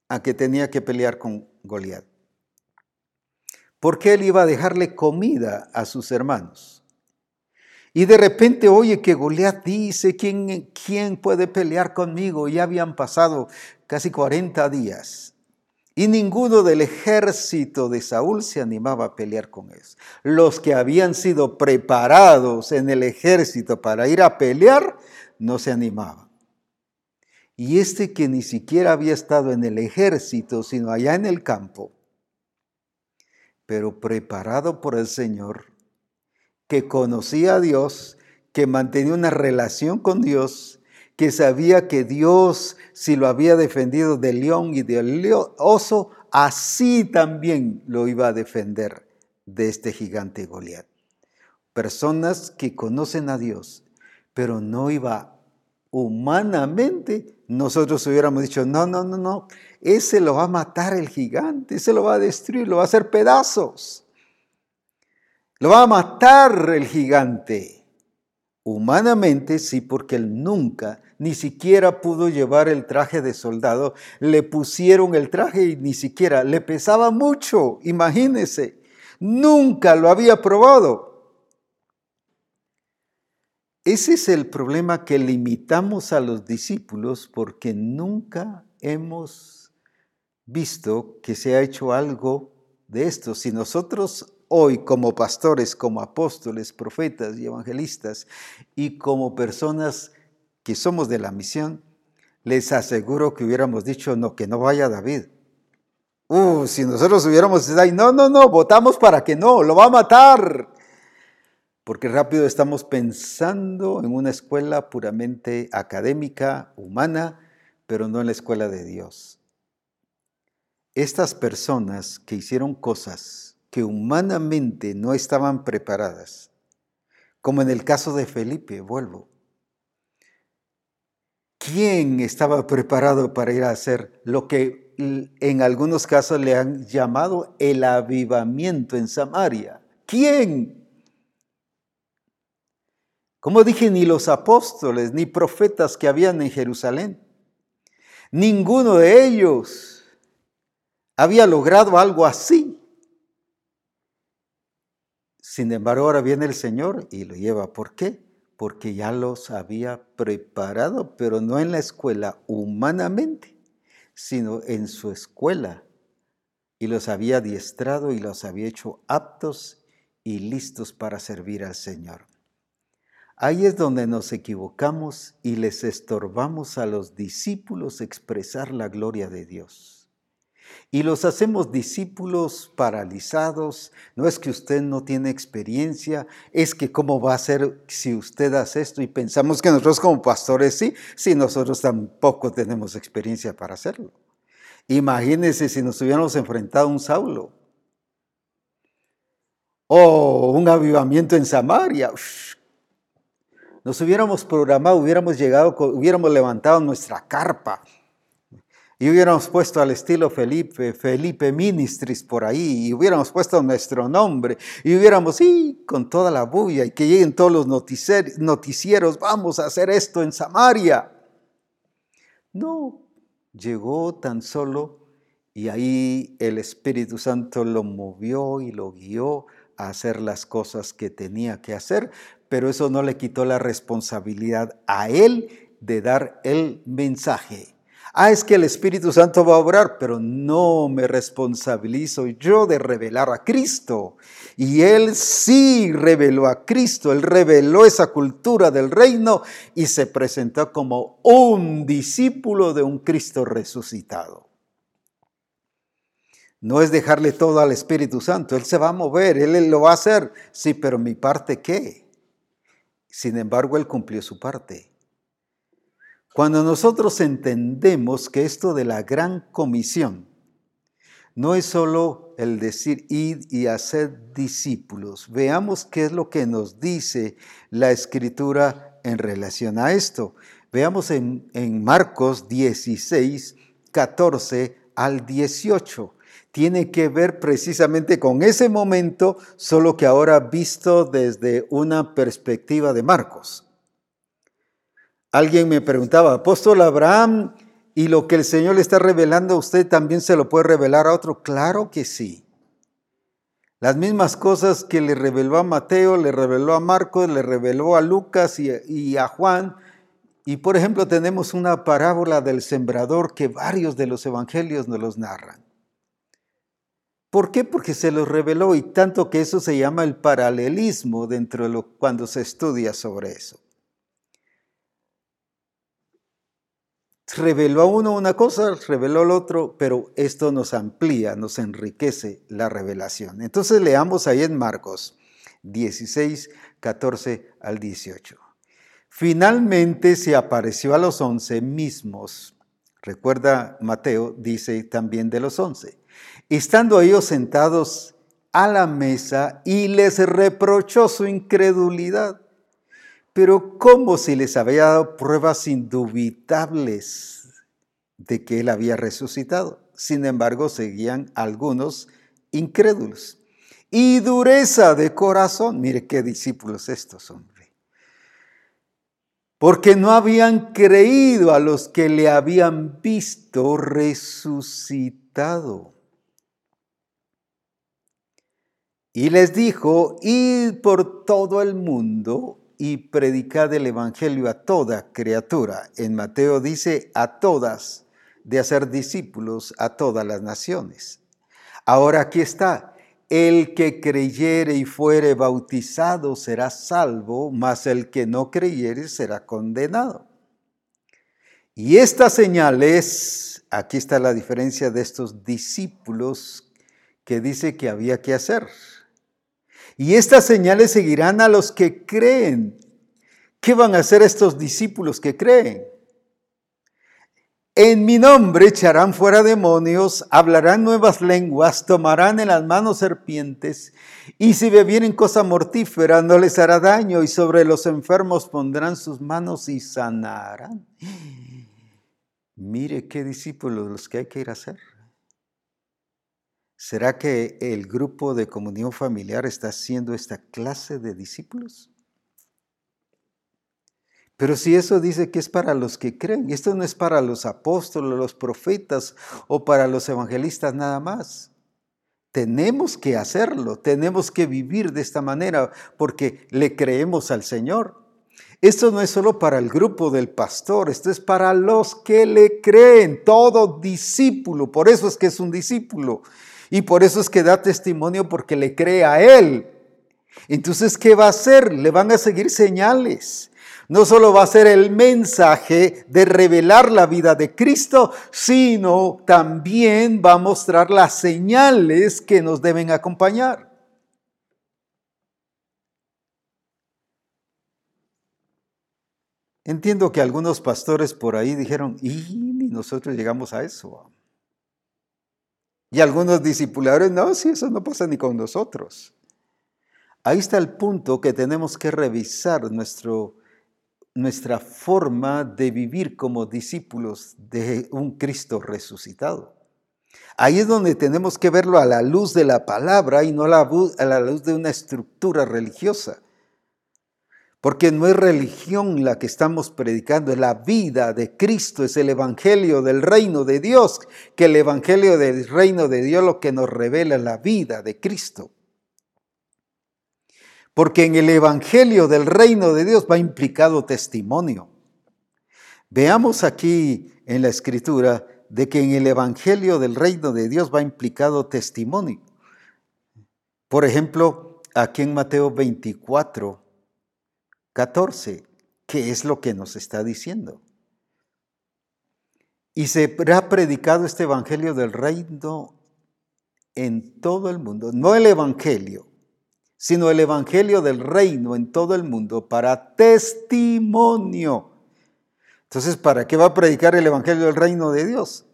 S1: a que tenía que pelear con Goliat. Porque él iba a dejarle comida a sus hermanos. Y de repente oye que Goliat dice, ¿quién, ¿quién puede pelear conmigo? Ya habían pasado casi 40 días. Y ninguno del ejército de Saúl se animaba a pelear con ellos. Los que habían sido preparados en el ejército para ir a pelear, no se animaban. Y este que ni siquiera había estado en el ejército, sino allá en el campo, pero preparado por el Señor, que conocía a Dios, que mantenía una relación con Dios, que sabía que Dios, si lo había defendido del león y del oso, así también lo iba a defender de este gigante Goliat. Personas que conocen a Dios, pero no iba humanamente, nosotros hubiéramos dicho, no, no, no, no, ese lo va a matar el gigante, ese lo va a destruir, lo va a hacer pedazos. Lo va a matar el gigante. Humanamente sí, porque él nunca, ni siquiera pudo llevar el traje de soldado. Le pusieron el traje y ni siquiera le pesaba mucho, imagínese. Nunca lo había probado. Ese es el problema que limitamos a los discípulos porque nunca hemos visto que se ha hecho algo de esto. Si nosotros hoy como pastores, como apóstoles, profetas y evangelistas y como personas que somos de la misión, les aseguro que hubiéramos dicho, no, que no vaya David. Uh, si nosotros hubiéramos dicho, no, no, no, votamos para que no, lo va a matar. Porque rápido estamos pensando en una escuela puramente académica, humana, pero no en la escuela de Dios. Estas personas que hicieron cosas que humanamente no estaban preparadas, como en el caso de Felipe, vuelvo. ¿Quién estaba preparado para ir a hacer lo que en algunos casos le han llamado el avivamiento en Samaria? ¿Quién? Como dije, ni los apóstoles ni profetas que habían en Jerusalén. Ninguno de ellos había logrado algo así. Sin embargo, ahora viene el Señor y lo lleva. ¿Por qué? Porque ya los había preparado, pero no en la escuela humanamente, sino en su escuela. Y los había adiestrado y los había hecho aptos y listos para servir al Señor. Ahí es donde nos equivocamos y les estorbamos a los discípulos expresar la gloria de Dios y los hacemos discípulos paralizados. No es que usted no tiene experiencia, es que cómo va a ser si usted hace esto y pensamos que nosotros como pastores sí, si nosotros tampoco tenemos experiencia para hacerlo. Imagínense si nos hubiéramos enfrentado a un Saulo o un avivamiento en Samaria. Nos hubiéramos programado, hubiéramos llegado, hubiéramos levantado nuestra carpa y hubiéramos puesto al estilo Felipe, Felipe Ministris por ahí, y hubiéramos puesto nuestro nombre, y hubiéramos, sí, con toda la bulla, y que lleguen todos los noticieros, vamos a hacer esto en Samaria. No, llegó tan solo, y ahí el Espíritu Santo lo movió y lo guió a hacer las cosas que tenía que hacer, pero eso no le quitó la responsabilidad a él de dar el mensaje. Ah, es que el Espíritu Santo va a obrar, pero no me responsabilizo yo de revelar a Cristo. Y Él sí reveló a Cristo, Él reveló esa cultura del reino y se presentó como un discípulo de un Cristo resucitado. No es dejarle todo al Espíritu Santo, Él se va a mover, Él lo va a hacer. Sí, pero mi parte qué? Sin embargo, Él cumplió su parte. Cuando nosotros entendemos que esto de la gran comisión no es solo el decir id y hacer discípulos, veamos qué es lo que nos dice la escritura en relación a esto. Veamos en, en Marcos 16, 14 al 18 tiene que ver precisamente con ese momento, solo que ahora visto desde una perspectiva de Marcos. Alguien me preguntaba, apóstol Abraham, ¿y lo que el Señor le está revelando a usted también se lo puede revelar a otro? Claro que sí. Las mismas cosas que le reveló a Mateo, le reveló a Marcos, le reveló a Lucas y, a Juan. Y por ejemplo tenemos una parábola del sembrador que varios de los evangelios nos los narran. ¿Por qué? Porque se los reveló y tanto que eso se llama el paralelismo dentro de lo cuando se estudia sobre eso. Reveló a uno una cosa, reveló al otro, pero esto nos amplía, nos enriquece la revelación. Entonces leamos ahí en Marcos 16, 14 al 18. Finalmente se apareció a los once mismos. Recuerda, Mateo dice también de los once estando ellos sentados a la mesa y les reprochó su incredulidad. Pero como si les había dado pruebas indubitables de que él había resucitado. Sin embargo, seguían algunos incrédulos. Y dureza de corazón. Mire qué discípulos estos, hombre. Porque no habían creído a los que le habían visto resucitado. Y les dijo, id por todo el mundo y predicad el Evangelio a toda criatura. En Mateo dice a todas, de hacer discípulos a todas las naciones. Ahora aquí está, el que creyere y fuere bautizado será salvo, mas el que no creyere será condenado. Y esta señal es, aquí está la diferencia de estos discípulos que dice que había que hacer. Y estas señales seguirán a los que creen. ¿Qué van a hacer estos discípulos que creen? En mi nombre echarán fuera demonios, hablarán nuevas lenguas, tomarán en las manos serpientes, y si bebieren cosa mortífera no les hará daño, y sobre los enfermos pondrán sus manos y sanarán. Mire qué discípulos los que hay que ir a hacer. ¿Será que el grupo de comunión familiar está haciendo esta clase de discípulos? Pero si eso dice que es para los que creen, esto no es para los apóstoles, los profetas o para los evangelistas nada más. Tenemos que hacerlo, tenemos que vivir de esta manera porque le creemos al Señor. Esto no es solo para el grupo del pastor, esto es para los que le creen, todo discípulo, por eso es que es un discípulo. Y por eso es que da testimonio porque le cree a Él. Entonces, ¿qué va a hacer? Le van a seguir señales. No solo va a ser el mensaje de revelar la vida de Cristo, sino también va a mostrar las señales que nos deben acompañar. Entiendo que algunos pastores por ahí dijeron, y nosotros llegamos a eso. Y algunos discipuladores, no, si eso no pasa ni con nosotros. Ahí está el punto que tenemos que revisar nuestro, nuestra forma de vivir como discípulos de un Cristo resucitado. Ahí es donde tenemos que verlo a la luz de la palabra y no a la luz de una estructura religiosa. Porque no es religión la que estamos predicando, es la vida de Cristo, es el Evangelio del reino de Dios, que el Evangelio del reino de Dios lo que nos revela es la vida de Cristo. Porque en el Evangelio del reino de Dios va implicado testimonio. Veamos aquí en la escritura de que en el Evangelio del reino de Dios va implicado testimonio. Por ejemplo, aquí en Mateo 24, 14, ¿qué es lo que nos está diciendo? Y se ha predicado este Evangelio del reino en todo el mundo, no el Evangelio, sino el Evangelio del reino en todo el mundo para testimonio. Entonces, ¿para qué va a predicar el Evangelio del reino de Dios?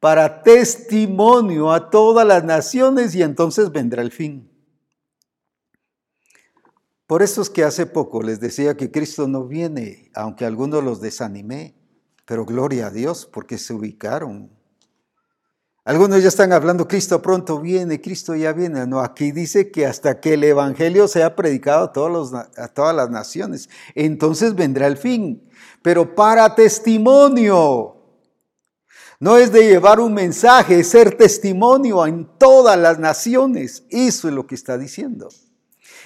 S1: Para testimonio a todas las naciones y entonces vendrá el fin. Por eso es que hace poco les decía que Cristo no viene, aunque algunos los desanimé, pero gloria a Dios porque se ubicaron. Algunos ya están hablando, Cristo pronto viene, Cristo ya viene. No, aquí dice que hasta que el Evangelio sea predicado a, a todas las naciones, entonces vendrá el fin. Pero para testimonio, no es de llevar un mensaje, es ser testimonio en todas las naciones. Eso es lo que está diciendo.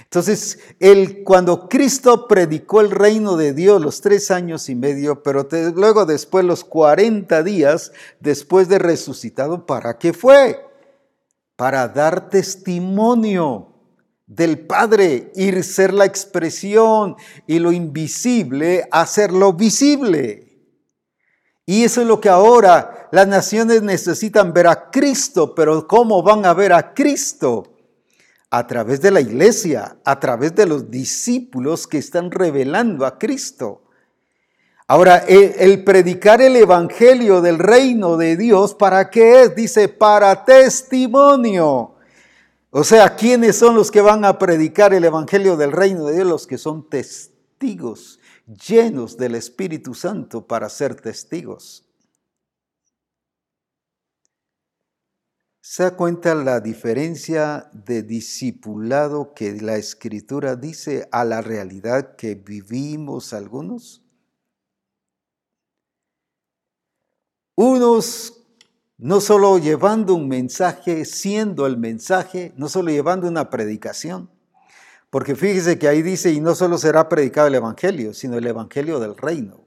S1: Entonces, el, cuando Cristo predicó el reino de Dios los tres años y medio, pero luego después los 40 días después de resucitado, ¿para qué fue? Para dar testimonio del Padre, ir ser la expresión y lo invisible, hacerlo visible. Y eso es lo que ahora las naciones necesitan ver a Cristo, pero ¿cómo van a ver a Cristo? A través de la iglesia, a través de los discípulos que están revelando a Cristo. Ahora, el, predicar el Evangelio del reino de Dios, ¿para qué es? Dice, para testimonio. O sea, ¿quiénes son los que van a predicar el Evangelio del reino de Dios? Los que son testigos, llenos del Espíritu Santo para ser testigos. ¿Se da cuenta la diferencia de discipulado que la escritura dice a la realidad que vivimos algunos? Unos no solo llevando un mensaje, siendo el mensaje, no solo llevando una predicación, porque fíjese que ahí dice, y no solo será predicado el Evangelio, sino el Evangelio del reino.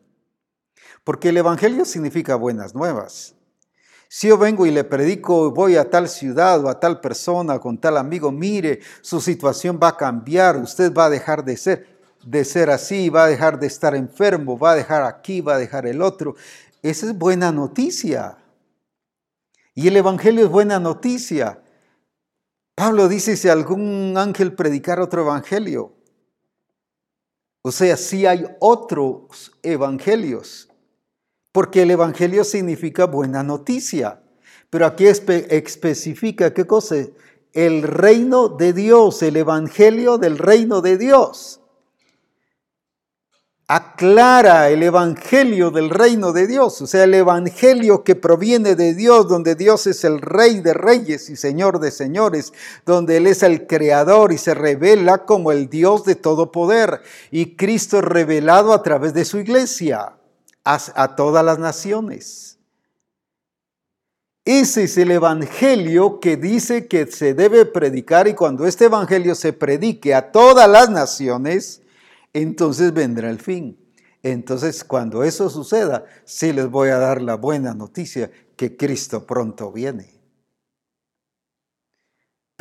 S1: Porque el Evangelio significa buenas nuevas. Si yo vengo y le predico, voy a tal ciudad o a tal persona con tal amigo, mire, su situación va a cambiar, usted va a dejar de ser, de ser así, va a dejar de estar enfermo, va a dejar aquí, va a dejar el otro. Esa es buena noticia. Y el Evangelio es buena noticia. Pablo dice, si algún ángel predicar otro Evangelio, o sea, si hay otros evangelios, porque el Evangelio significa buena noticia. Pero aquí especifica qué cosa, el reino de Dios, el Evangelio del reino de Dios. Aclara el Evangelio del reino de Dios, o sea, el Evangelio que proviene de Dios, donde Dios es el Rey de reyes y Señor de señores, donde Él es el Creador y se revela como el Dios de todo poder, y Cristo es revelado a través de su iglesia a, todas las naciones. Ese es el evangelio que dice que se debe predicar y cuando este evangelio se predique a todas las naciones, entonces vendrá el fin. Entonces, cuando eso suceda, sí les voy a dar la buena noticia que Cristo pronto viene.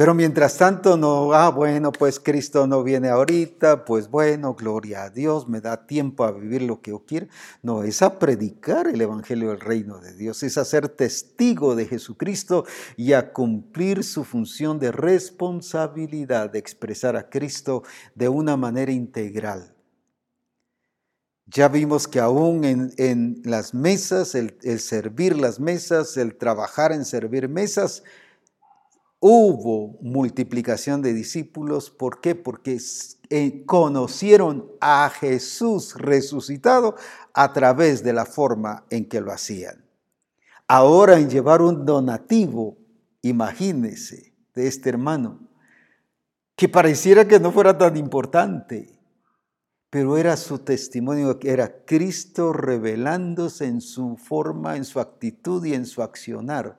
S1: Pero mientras tanto no, ah, bueno, pues Cristo no viene ahorita, pues bueno, gloria a Dios, me da tiempo a vivir lo que yo quiero. No, es a predicar el Evangelio del Reino de Dios, es a ser testigo de Jesucristo y a cumplir su función de responsabilidad de expresar a Cristo de una manera integral. Ya vimos que aún en, las mesas, el servir las mesas, el trabajar en servir mesas, hubo multiplicación de discípulos. ¿Por qué? Porque eh, conocieron a Jesús resucitado a través de la forma en que lo hacían. Ahora en llevar un donativo, imagínese, de este hermano, que pareciera que no fuera tan importante, pero era su testimonio, era Cristo revelándose en su forma, en su actitud y en su accionar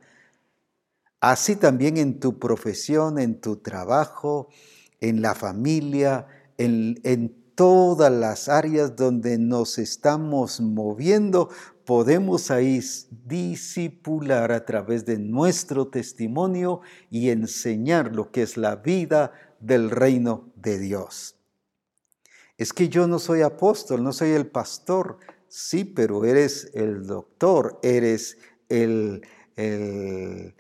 S1: Así también en tu profesión, en tu trabajo, en la familia, en, todas las áreas donde nos estamos moviendo, podemos ahí disipular a través de nuestro testimonio y enseñar lo que es la vida del reino de Dios. Es que yo no soy apóstol, no soy el pastor, sí, pero eres el doctor, eres el, el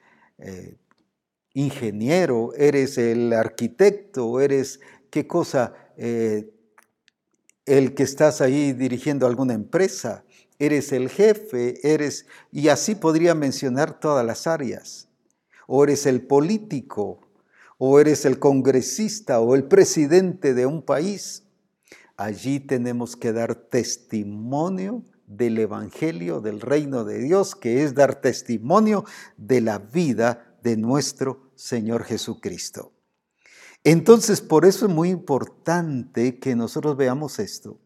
S1: eh, ingeniero, eres el arquitecto, eres qué cosa, eh, el que estás ahí dirigiendo alguna empresa, eres el jefe, eres, y así podría mencionar todas las áreas. O eres el político, o eres el congresista, o el presidente de un país. Allí tenemos que dar testimonio del Evangelio del reino de Dios, que es dar testimonio de la vida de nuestro Señor Jesucristo. Entonces, por eso es muy importante que nosotros veamos esto,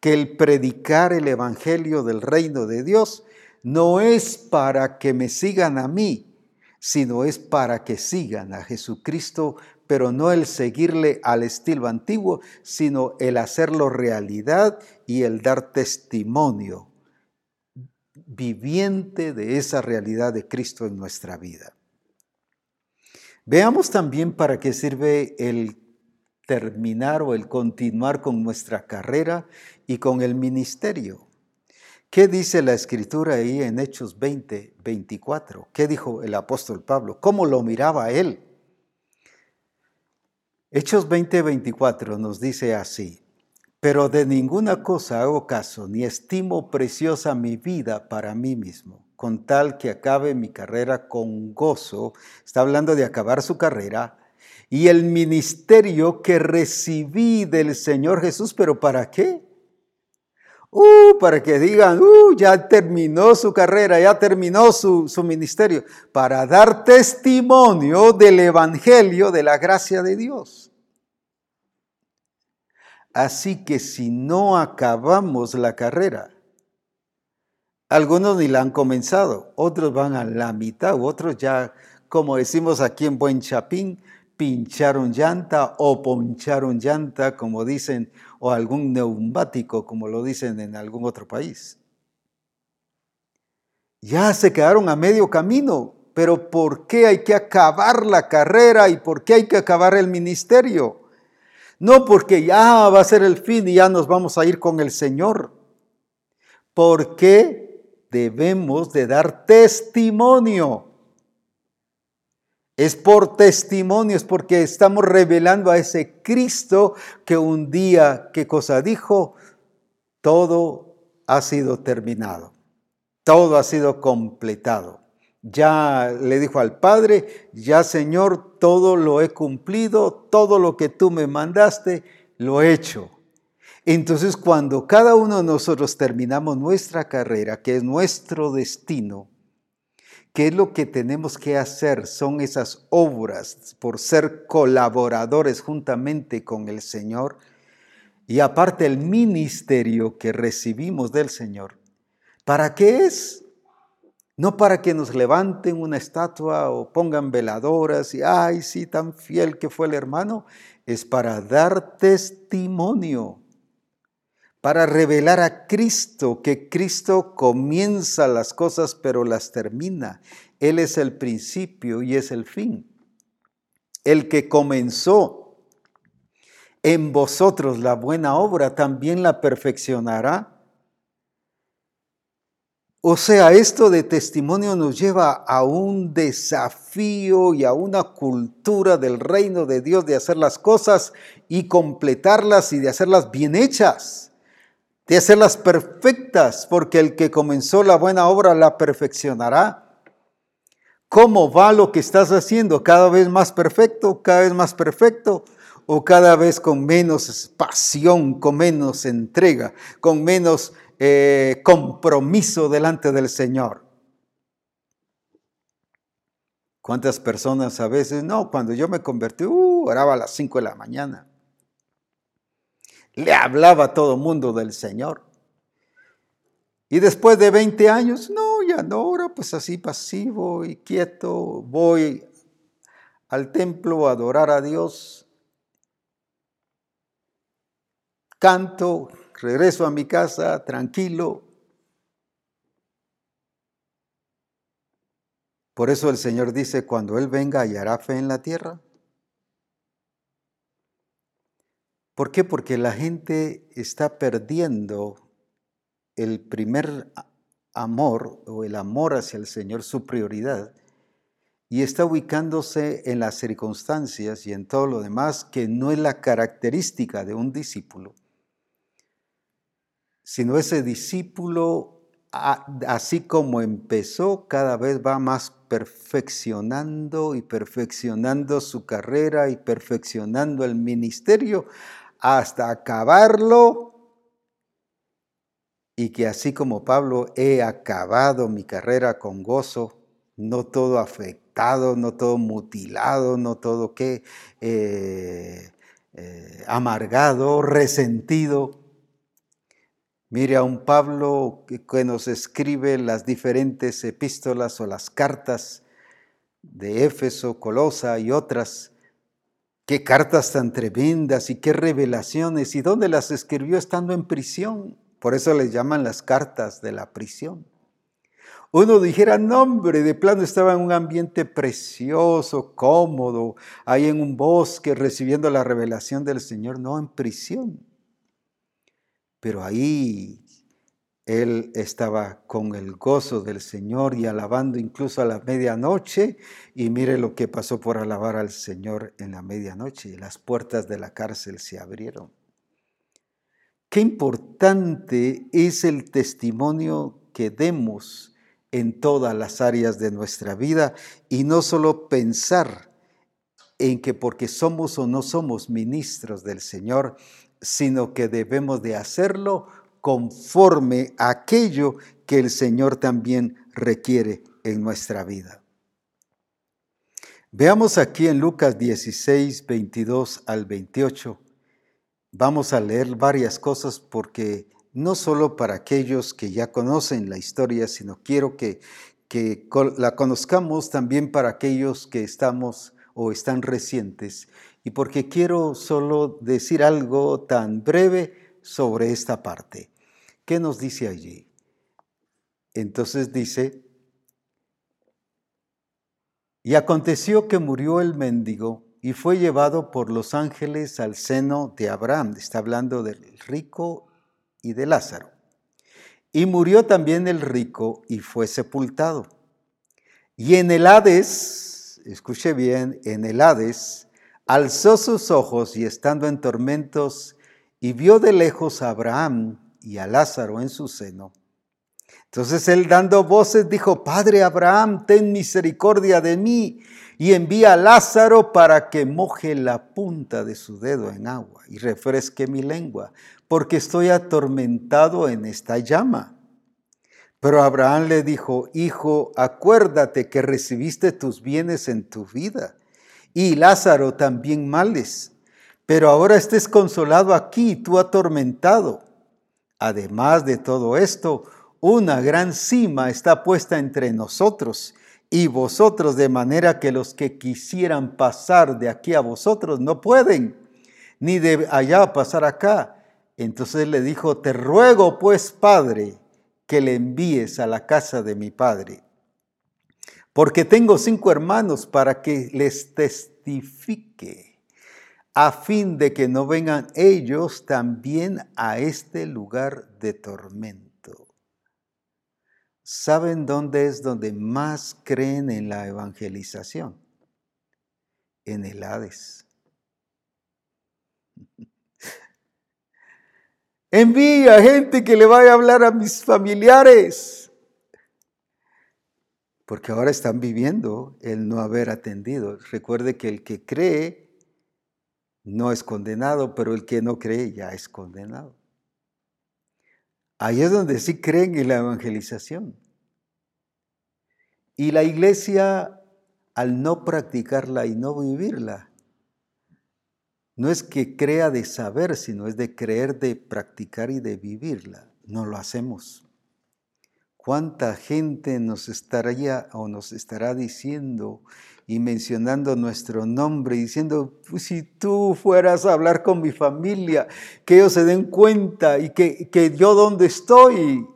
S1: que el predicar el Evangelio del reino de Dios no es para que me sigan a mí, sino es para que sigan a Jesucristo, pero no el seguirle al estilo antiguo, sino el hacerlo realidad y el dar testimonio viviente de esa realidad de Cristo en nuestra vida. Veamos también para qué sirve el terminar o el continuar con nuestra carrera y con el ministerio. ¿Qué dice la escritura ahí en Hechos 20, 24? ¿Qué dijo el apóstol Pablo? ¿Cómo lo miraba él? Hechos 20, 24 nos dice así, pero de ninguna cosa hago caso, ni estimo preciosa mi vida para mí mismo, con tal que acabe mi carrera con gozo, está hablando de acabar su carrera, y el ministerio que recibí del Señor Jesús, pero ¿para qué? Uh, para que digan, uh, ya terminó su carrera, ya terminó su, su ministerio, para dar testimonio del Evangelio de la gracia de Dios. Así que si no acabamos la carrera, algunos ni la han comenzado, otros van a la mitad, otros ya, como decimos aquí en Buen Chapín, pincharon llanta o poncharon llanta, como dicen, o algún neumático, como lo dicen en algún otro país. Ya se quedaron a medio camino, pero ¿por qué hay que acabar la carrera y por qué hay que acabar el ministerio? No porque ya va a ser el fin y ya nos vamos a ir con el Señor. Porque debemos de dar testimonio es por testimonio, es porque estamos revelando a ese Cristo que un día, ¿qué cosa dijo? Todo ha sido terminado, todo ha sido completado. Ya le dijo al Padre, ya Señor, todo lo he cumplido, todo lo que tú me mandaste, lo he hecho. Entonces cuando cada uno de nosotros terminamos nuestra carrera, que es nuestro destino, ¿Qué es lo que tenemos que hacer? Son esas obras por ser colaboradores juntamente con el Señor y aparte el ministerio que recibimos del Señor. ¿Para qué es? No para que nos levanten una estatua o pongan veladoras y, ay, sí, tan fiel que fue el hermano. Es para dar testimonio para revelar a Cristo, que Cristo comienza las cosas pero las termina. Él es el principio y es el fin. El que comenzó en vosotros la buena obra también la perfeccionará. O sea, esto de testimonio nos lleva a un desafío y a una cultura del reino de Dios de hacer las cosas y completarlas y de hacerlas bien hechas de hacerlas perfectas, porque el que comenzó la buena obra la perfeccionará. ¿Cómo va lo que estás haciendo? ¿Cada vez más perfecto? ¿Cada vez más perfecto? ¿O cada vez con menos pasión, con menos entrega, con menos eh, compromiso delante del Señor? ¿Cuántas personas a veces, no, cuando yo me convertí, uh, oraba a las 5 de la mañana? le hablaba a todo mundo del Señor. Y después de 20 años, no, ya no, ahora pues así pasivo y quieto, voy al templo a adorar a Dios, canto, regreso a mi casa tranquilo. Por eso el Señor dice, cuando Él venga, hallará fe en la tierra. ¿Por qué? Porque la gente está perdiendo el primer amor o el amor hacia el Señor, su prioridad, y está ubicándose en las circunstancias y en todo lo demás que no es la característica de un discípulo, sino ese discípulo, así como empezó, cada vez va más perfeccionando y perfeccionando su carrera y perfeccionando el ministerio hasta acabarlo y que así como Pablo he acabado mi carrera con gozo, no todo afectado, no todo mutilado, no todo que eh, eh, amargado, resentido. Mire a un Pablo que nos escribe las diferentes epístolas o las cartas de Éfeso, Colosa y otras. Qué cartas tan tremendas y qué revelaciones. ¿Y dónde las escribió estando en prisión? Por eso les llaman las cartas de la prisión. Uno dijera, no hombre, de plano estaba en un ambiente precioso, cómodo, ahí en un bosque recibiendo la revelación del Señor, no en prisión. Pero ahí él estaba con el gozo del Señor y alabando incluso a la medianoche. Y mire lo que pasó por alabar al Señor en la medianoche. Las puertas de la cárcel se abrieron. Qué importante es el testimonio que demos en todas las áreas de nuestra vida y no solo pensar en que porque somos o no somos ministros del Señor, sino que debemos de hacerlo conforme a aquello que el Señor también requiere en nuestra vida. Veamos aquí en Lucas 16, 22 al 28 Vamos a leer varias cosas porque no solo para aquellos que ya conocen la historia, sino quiero que, que la conozcamos también para aquellos que estamos o están recientes y porque quiero solo decir algo tan breve sobre esta parte. ¿Qué nos dice allí? Entonces dice, y aconteció que murió el mendigo y fue llevado por los ángeles al seno de Abraham. Está hablando del rico y de Lázaro. Y murió también el rico y fue sepultado. Y en el Hades, escuche bien, en el Hades, alzó sus ojos y estando en tormentos, y vio de lejos a Abraham y a Lázaro en su seno. Entonces él dando voces dijo, Padre Abraham, ten misericordia de mí y envía a Lázaro para que moje la punta de su dedo en agua y refresque mi lengua, porque estoy atormentado en esta llama. Pero Abraham le dijo, Hijo, acuérdate que recibiste tus bienes en tu vida, y Lázaro también males, pero ahora estés consolado aquí, tú atormentado. Además de todo esto, una gran cima está puesta entre nosotros y vosotros, de manera que los que quisieran pasar de aquí a vosotros no pueden, ni de allá pasar acá. Entonces le dijo, te ruego pues, Padre, que le envíes a la casa de mi Padre, porque tengo cinco hermanos para que les testifique, a fin de que no vengan ellos también a este lugar de tormento. ¿Saben dónde es donde más creen en la evangelización? En el Hades. <laughs> Envía gente que le vaya a hablar a mis familiares. Porque ahora están viviendo el no haber atendido. Recuerde que el que cree no es condenado, pero el que no cree ya es condenado. Ahí es donde sí creen en la evangelización. Y la iglesia, al no practicarla y no vivirla, no es que crea de saber, sino es de creer, de practicar y de vivirla. No lo hacemos. ¿Cuánta gente nos estaría o nos estará diciendo y mencionando nuestro nombre, diciendo, pues, si tú fueras a hablar con mi familia, que ellos se den cuenta y que, que yo dónde estoy.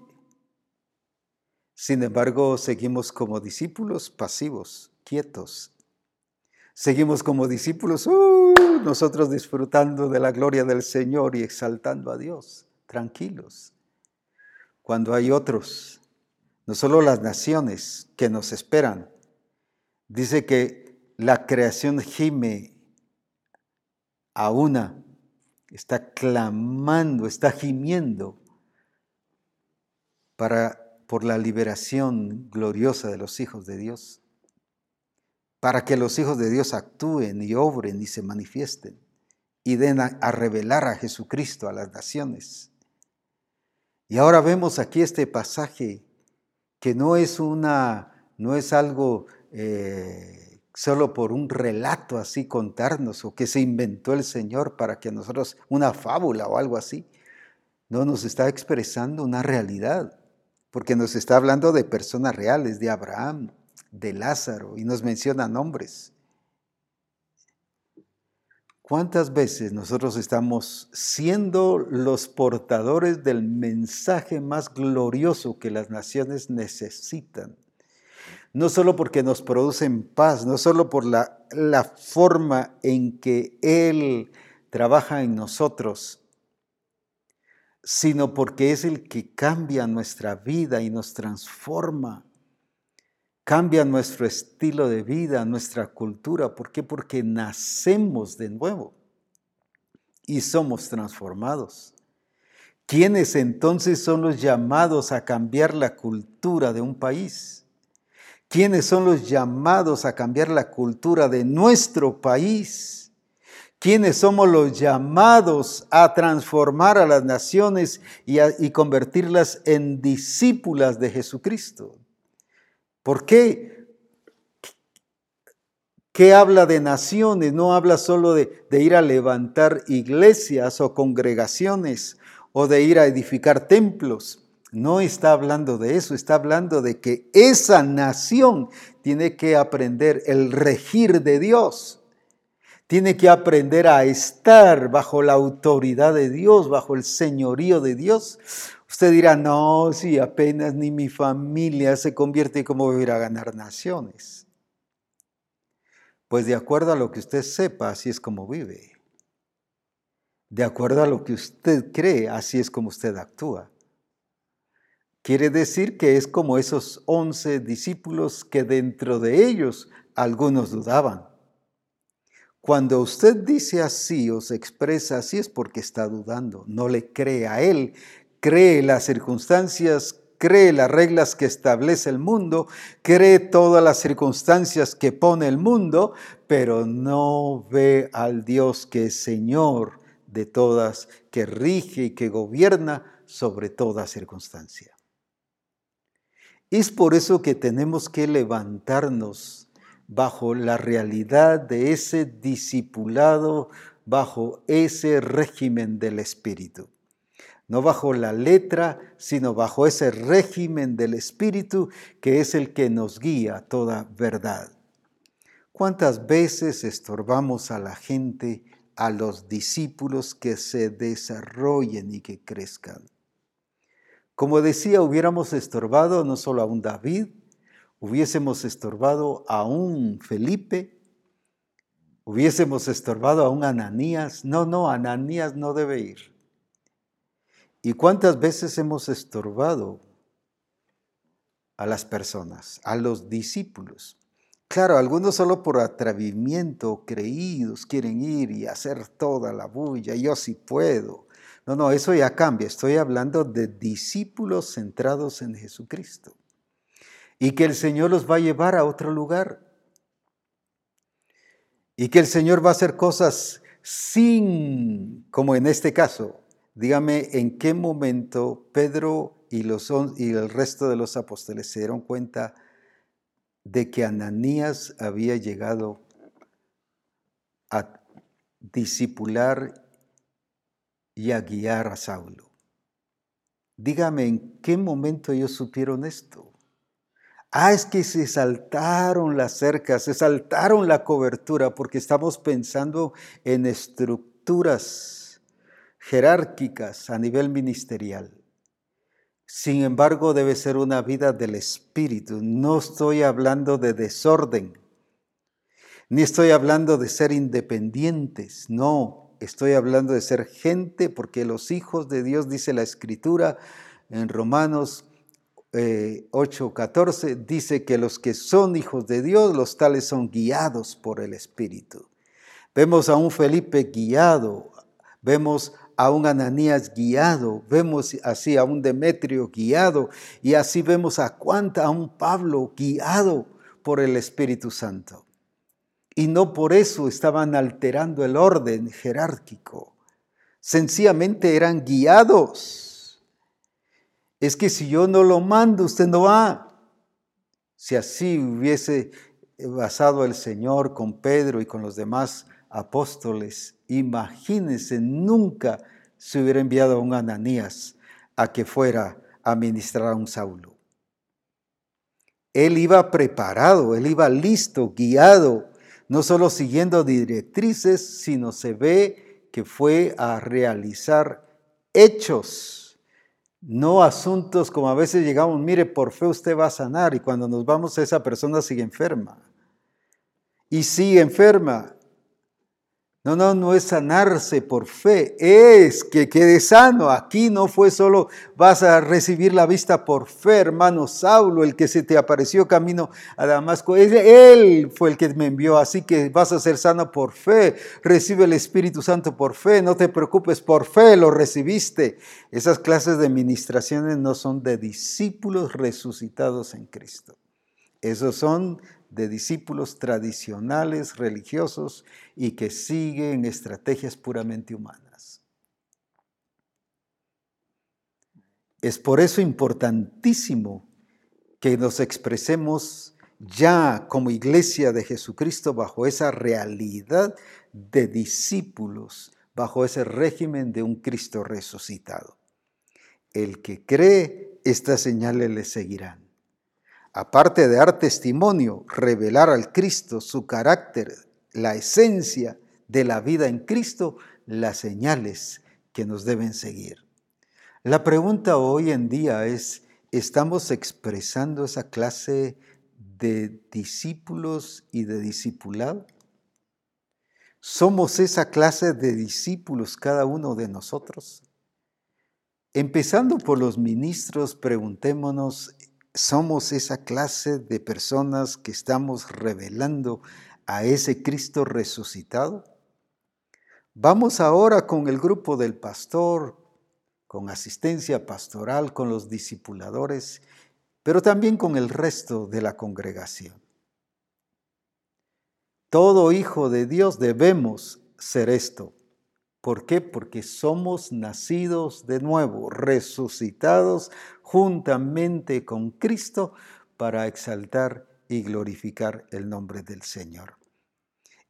S1: Sin embargo, seguimos como discípulos pasivos, quietos. Seguimos como discípulos, uh, nosotros disfrutando de la gloria del Señor y exaltando a Dios, tranquilos. Cuando hay otros, no solo las naciones que nos esperan, Dice que la creación gime a una, está clamando, está gimiendo para, por la liberación gloriosa de los hijos de Dios, para que los hijos de Dios actúen y obren y se manifiesten y den a, a revelar a Jesucristo a las naciones. Y ahora vemos aquí este pasaje que no es una, no es algo eh, solo por un relato así contarnos o que se inventó el Señor para que nosotros, una fábula o algo así. No nos está expresando una realidad, porque nos está hablando de personas reales, de Abraham, de Lázaro, y nos menciona nombres. ¿Cuántas veces nosotros estamos siendo los portadores del mensaje más glorioso que las naciones necesitan? No solo porque nos producen paz, no solo por la, la forma en que Él trabaja en nosotros, sino porque es el que cambia nuestra vida y nos transforma cambia nuestro estilo de vida, nuestra cultura. ¿Por qué? Porque nacemos de nuevo y somos transformados. ¿Quiénes entonces son los llamados a cambiar la cultura de un país? ¿Quiénes son los llamados a cambiar la cultura de nuestro país? ¿Quiénes somos los llamados a transformar a las naciones y, y convertirlas en discípulas de Jesucristo? ¿Por qué? ¿Qué habla de naciones? No habla solo de, de, ir a levantar iglesias o congregaciones o de ir a edificar templos. No está hablando de eso, está hablando de que esa nación tiene que aprender el regir de Dios. Tiene que aprender a estar bajo la autoridad de Dios, bajo el señorío de Dios, Usted dirá, no, si apenas ni mi familia se convierte, ¿cómo voy a a ganar naciones? Pues de acuerdo a lo que usted sepa, así es como vive. De acuerdo a lo que usted cree, así es como usted actúa. Quiere decir que es como esos once discípulos que dentro de ellos algunos dudaban. Cuando usted dice así o se expresa así es porque está dudando, no le cree a él cree las circunstancias, cree las reglas que establece el mundo, cree todas las circunstancias que pone el mundo, pero no ve al Dios que es Señor de todas, que rige y que gobierna sobre toda circunstancia. Es por eso que tenemos que levantarnos bajo la realidad de ese discipulado, bajo ese régimen del Espíritu no bajo la letra, sino bajo ese régimen del Espíritu que es el que nos guía a toda verdad. ¿Cuántas veces estorbamos a la gente, a los discípulos que se desarrollen y que crezcan? Como decía, hubiéramos estorbado no solo a un David, hubiésemos estorbado a un Felipe, hubiésemos estorbado a un Ananías. No, no, Ananías no debe ir. ¿Y cuántas veces hemos estorbado a las personas, a los discípulos? Claro, algunos solo por atrevimiento, creídos, quieren ir y hacer toda la bulla, yo sí puedo. No, no, eso ya cambia. Estoy hablando de discípulos centrados en Jesucristo. Y que el Señor los va a llevar a otro lugar. Y que el Señor va a hacer cosas sin, como en este caso, Dígame en qué momento Pedro y, los, y el resto de los apóstoles se dieron cuenta de que Ananías había llegado a discipular y a guiar a Saulo. Dígame en qué momento ellos supieron esto. Ah, es que se saltaron las cercas, se saltaron la cobertura porque estamos pensando en estructuras jerárquicas a nivel ministerial. Sin embargo, debe ser una vida del Espíritu. No estoy hablando de desorden, ni estoy hablando de ser independientes, no, estoy hablando de ser gente, porque los hijos de Dios, dice la Escritura en Romanos 8:14, eh, dice que los que son hijos de Dios, los tales son guiados por el Espíritu. Vemos a un Felipe guiado, vemos a un Ananías guiado, vemos así a un Demetrio guiado y así vemos a cuánta a un Pablo guiado por el Espíritu Santo. Y no por eso estaban alterando el orden jerárquico, sencillamente eran guiados. Es que si yo no lo mando, usted no va. Si así hubiese basado el Señor con Pedro y con los demás apóstoles, imagínense, nunca se hubiera enviado a un Ananías a que fuera a ministrar a un Saulo. Él iba preparado, él iba listo, guiado, no solo siguiendo directrices, sino se ve que fue a realizar hechos, no asuntos como a veces llegamos, mire, por fe usted va a sanar y cuando nos vamos esa persona sigue enferma. Y sigue enferma no, no, no es sanarse por fe, es que quede sano. Aquí no fue solo vas a recibir la vista por fe, hermano Saulo, el que se te apareció camino a Damasco. Él fue el que me envió, así que vas a ser sano por fe. Recibe el Espíritu Santo por fe, no te preocupes, por fe lo recibiste. Esas clases de ministraciones no son de discípulos resucitados en Cristo. Esos son de discípulos tradicionales religiosos y que siguen estrategias puramente humanas. Es por eso importantísimo que nos expresemos ya como iglesia de Jesucristo bajo esa realidad de discípulos, bajo ese régimen de un Cristo resucitado. El que cree, estas señales le seguirán aparte de dar testimonio, revelar al Cristo su carácter, la esencia de la vida en Cristo, las señales que nos deben seguir. La pregunta hoy en día es, ¿estamos expresando esa clase de discípulos y de discipulado? ¿Somos esa clase de discípulos cada uno de nosotros? Empezando por los ministros, preguntémonos, somos esa clase de personas que estamos revelando a ese Cristo resucitado? Vamos ahora con el grupo del pastor, con asistencia pastoral, con los discipuladores, pero también con el resto de la congregación. Todo hijo de Dios debemos ser esto. ¿Por qué? Porque somos nacidos de nuevo, resucitados juntamente con Cristo para exaltar y glorificar el nombre del Señor.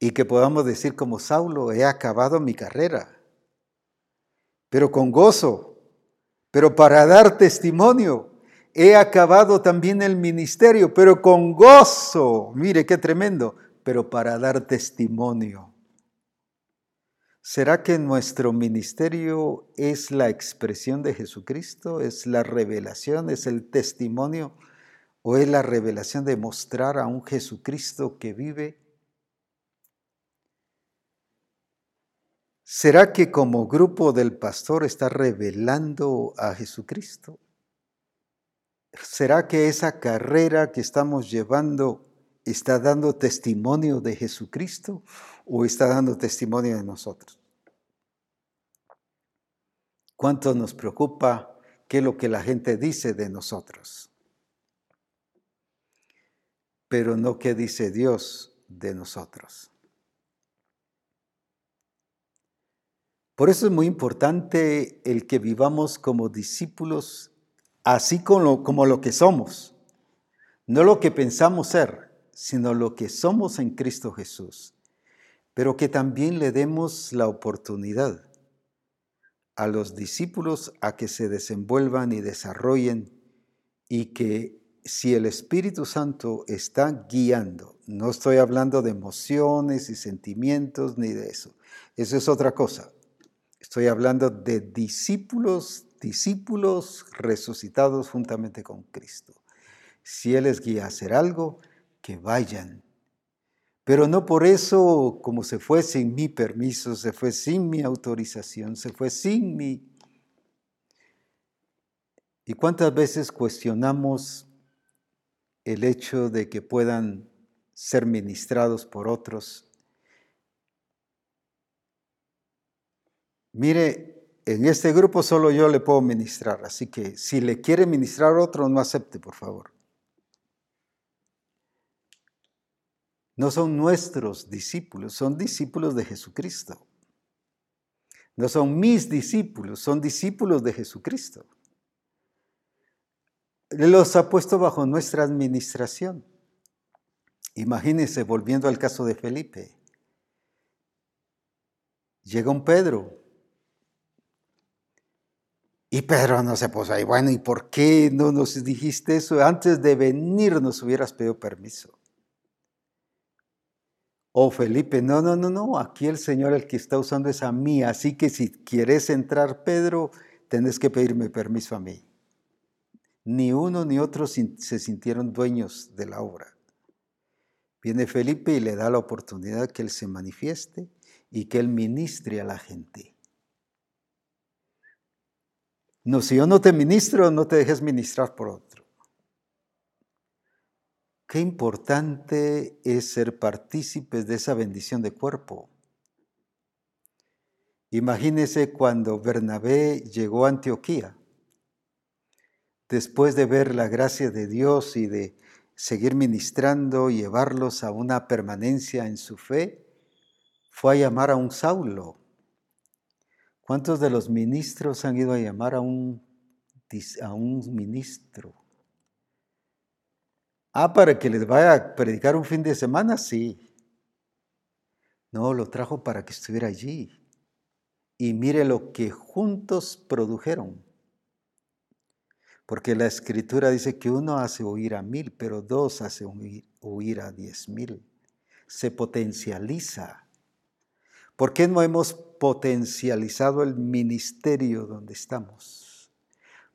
S1: Y que podamos decir como Saulo, he acabado mi carrera, pero con gozo, pero para dar testimonio. He acabado también el ministerio, pero con gozo. Mire qué tremendo, pero para dar testimonio. ¿Será que nuestro ministerio es la expresión de Jesucristo? ¿Es la revelación? ¿Es el testimonio? ¿O es la revelación de mostrar a un Jesucristo que vive? ¿Será que como grupo del pastor está revelando a Jesucristo? ¿Será que esa carrera que estamos llevando está dando testimonio de Jesucristo o está dando testimonio de nosotros? ¿Cuánto nos preocupa qué es lo que la gente dice de nosotros? Pero no qué dice Dios de nosotros. Por eso es muy importante el que vivamos como discípulos, así como, como lo que somos. No lo que pensamos ser, sino lo que somos en Cristo Jesús. Pero que también le demos la oportunidad a los discípulos a que se desenvuelvan y desarrollen y que si el Espíritu Santo está guiando, no estoy hablando de emociones y sentimientos ni de eso, eso es otra cosa. Estoy hablando de discípulos, discípulos resucitados juntamente con Cristo. Si Él les guía a hacer algo, que vayan pero no por eso, como se fue sin mi permiso, se fue sin mi autorización, se fue sin mi... ¿Y cuántas veces cuestionamos el hecho de que puedan ser ministrados por otros? Mire, en este grupo solo yo le puedo ministrar, así que si le quiere ministrar otro, no acepte, por favor. No son nuestros discípulos, son discípulos de Jesucristo. No son mis discípulos, son discípulos de Jesucristo. los ha puesto bajo nuestra administración. Imagínense, volviendo al caso de Felipe. Llega un Pedro. Y Pedro no se puso ahí, bueno, ¿y por qué no nos dijiste eso? Antes de venir nos hubieras pedido permiso. Oh Felipe, no, no, no, no, aquí el Señor el que está usando es a mí, así que si quieres entrar, Pedro, tenés que pedirme permiso a mí. Ni uno ni otro se sintieron dueños de la obra. Viene Felipe y le da la oportunidad que él se manifieste y que él ministre a la gente. No, si yo no te ministro, no te dejes ministrar por otro. Qué importante es ser partícipes de esa bendición de cuerpo. Imagínese cuando Bernabé llegó a Antioquía, después de ver la gracia de Dios y de seguir ministrando y llevarlos a una permanencia en su fe, fue a llamar a un Saulo. ¿Cuántos de los ministros han ido a llamar a un, a un ministro? Ah, para que les vaya a predicar un fin de semana, sí. No, lo trajo para que estuviera allí. Y mire lo que juntos produjeron. Porque la escritura dice que uno hace huir a mil, pero dos hace huir, a diez mil. Se potencializa. ¿Por qué no hemos potencializado el ministerio donde estamos?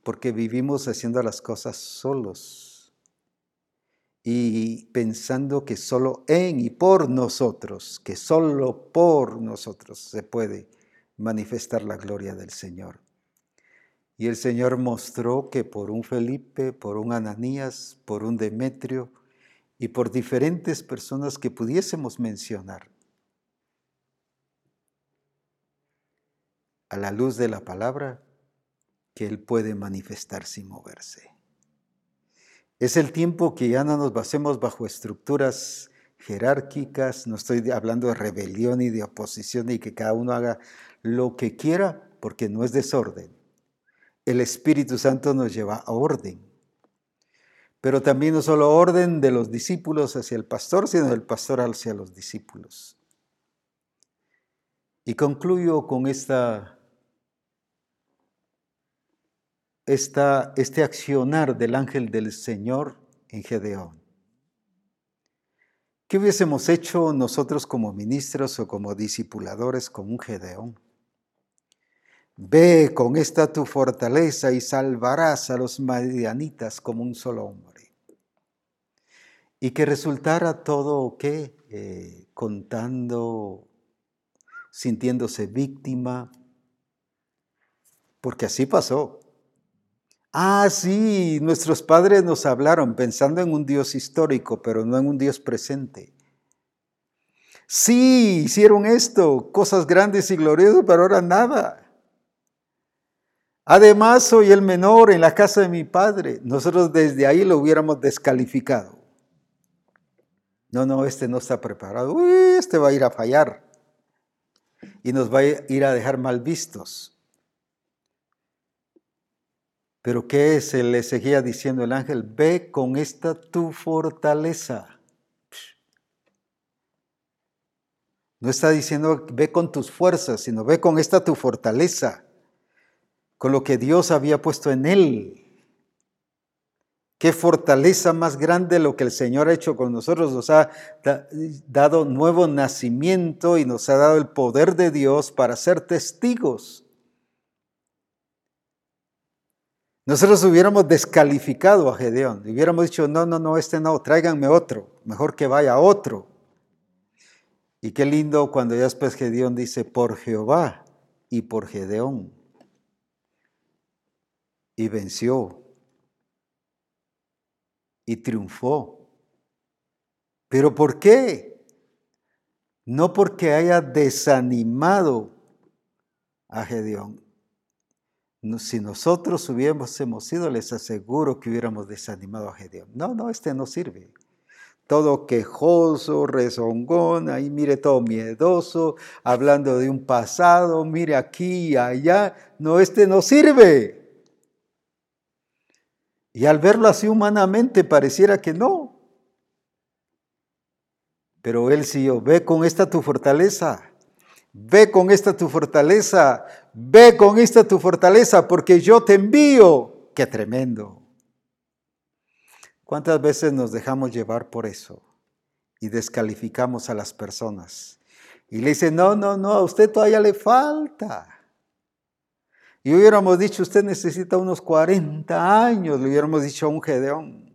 S1: Porque vivimos haciendo las cosas solos y pensando que solo en y por nosotros, que solo por nosotros se puede manifestar la gloria del Señor. Y el Señor mostró que por un Felipe, por un Ananías, por un Demetrio y por diferentes personas que pudiésemos mencionar, a la luz de la palabra, que Él puede manifestarse y moverse. Es el tiempo que ya no nos basemos bajo estructuras jerárquicas, no estoy hablando de rebelión y de oposición y que cada uno haga lo que quiera, porque no es desorden. El Espíritu Santo nos lleva a orden. Pero también no solo orden de los discípulos hacia el pastor, sino del pastor hacia los discípulos. Y concluyo con esta este accionar del ángel del Señor en Gedeón. ¿Qué hubiésemos hecho nosotros como ministros o como discipuladores con un Gedeón? Ve con esta tu fortaleza y salvarás a los madianitas como un solo hombre. Y que resultara todo qué? Eh, contando, sintiéndose víctima, porque así pasó. Ah, sí, nuestros padres nos hablaron pensando en un Dios histórico, pero no en un Dios presente. Sí, hicieron esto, cosas grandes y gloriosas, pero ahora nada. Además, soy el menor en la casa de mi padre. Nosotros desde ahí lo hubiéramos descalificado. No, no, este no está preparado. Uy, este va a ir a fallar. Y nos va a ir a dejar mal vistos. Pero ¿qué se le seguía diciendo el ángel? Ve con esta tu fortaleza. No está diciendo ve con tus fuerzas, sino ve con esta tu fortaleza, con lo que Dios había puesto en él. Qué fortaleza más grande lo que el Señor ha hecho con nosotros. Nos ha dado nuevo nacimiento y nos ha dado el poder de Dios para ser testigos Nosotros hubiéramos descalificado a Gedeón, hubiéramos dicho, no, no, no, este no, tráiganme otro, mejor que vaya otro. Y qué lindo cuando ya después Gedeón dice, por Jehová y por Gedeón. Y venció. Y triunfó. ¿Pero por qué? No porque haya desanimado a Gedeón, si nosotros hubiéramos sido, les aseguro que hubiéramos desanimado a Gedeón. No, no, este no sirve. Todo quejoso, rezongón, ahí mire todo miedoso, hablando de un pasado, mire aquí y allá. No, este no sirve. Y al verlo así humanamente pareciera que no. Pero él siguió, ve con esta tu fortaleza, ve con esta tu fortaleza, ve con esta tu fortaleza, porque yo te envío. Qué tremendo. ¿Cuántas veces nos dejamos llevar por eso y descalificamos a las personas? Y le dicen, no, no, no, a usted todavía le falta. Y hubiéramos dicho, usted necesita unos 40 años, le hubiéramos dicho a un Gedeón,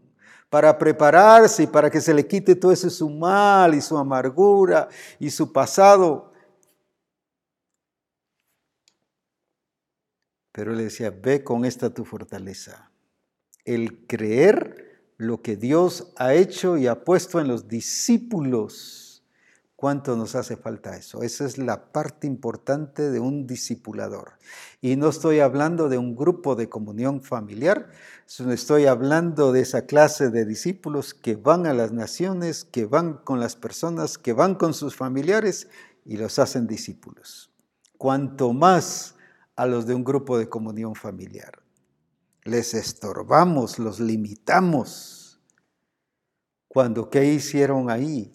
S1: para prepararse y para que se le quite todo ese su mal y su amargura y su pasado. Pero él le decía, ve con esta tu fortaleza. El creer lo que Dios ha hecho y ha puesto en los discípulos ¿Cuánto nos hace falta eso? Esa es la parte importante de un discipulador. Y no estoy hablando de un grupo de comunión familiar, estoy hablando de esa clase de discípulos que van a las naciones, que van con las personas, que van con sus familiares y los hacen discípulos. Cuanto más a los de un grupo de comunión familiar. Les estorbamos, los limitamos. Cuando, ¿qué hicieron ahí?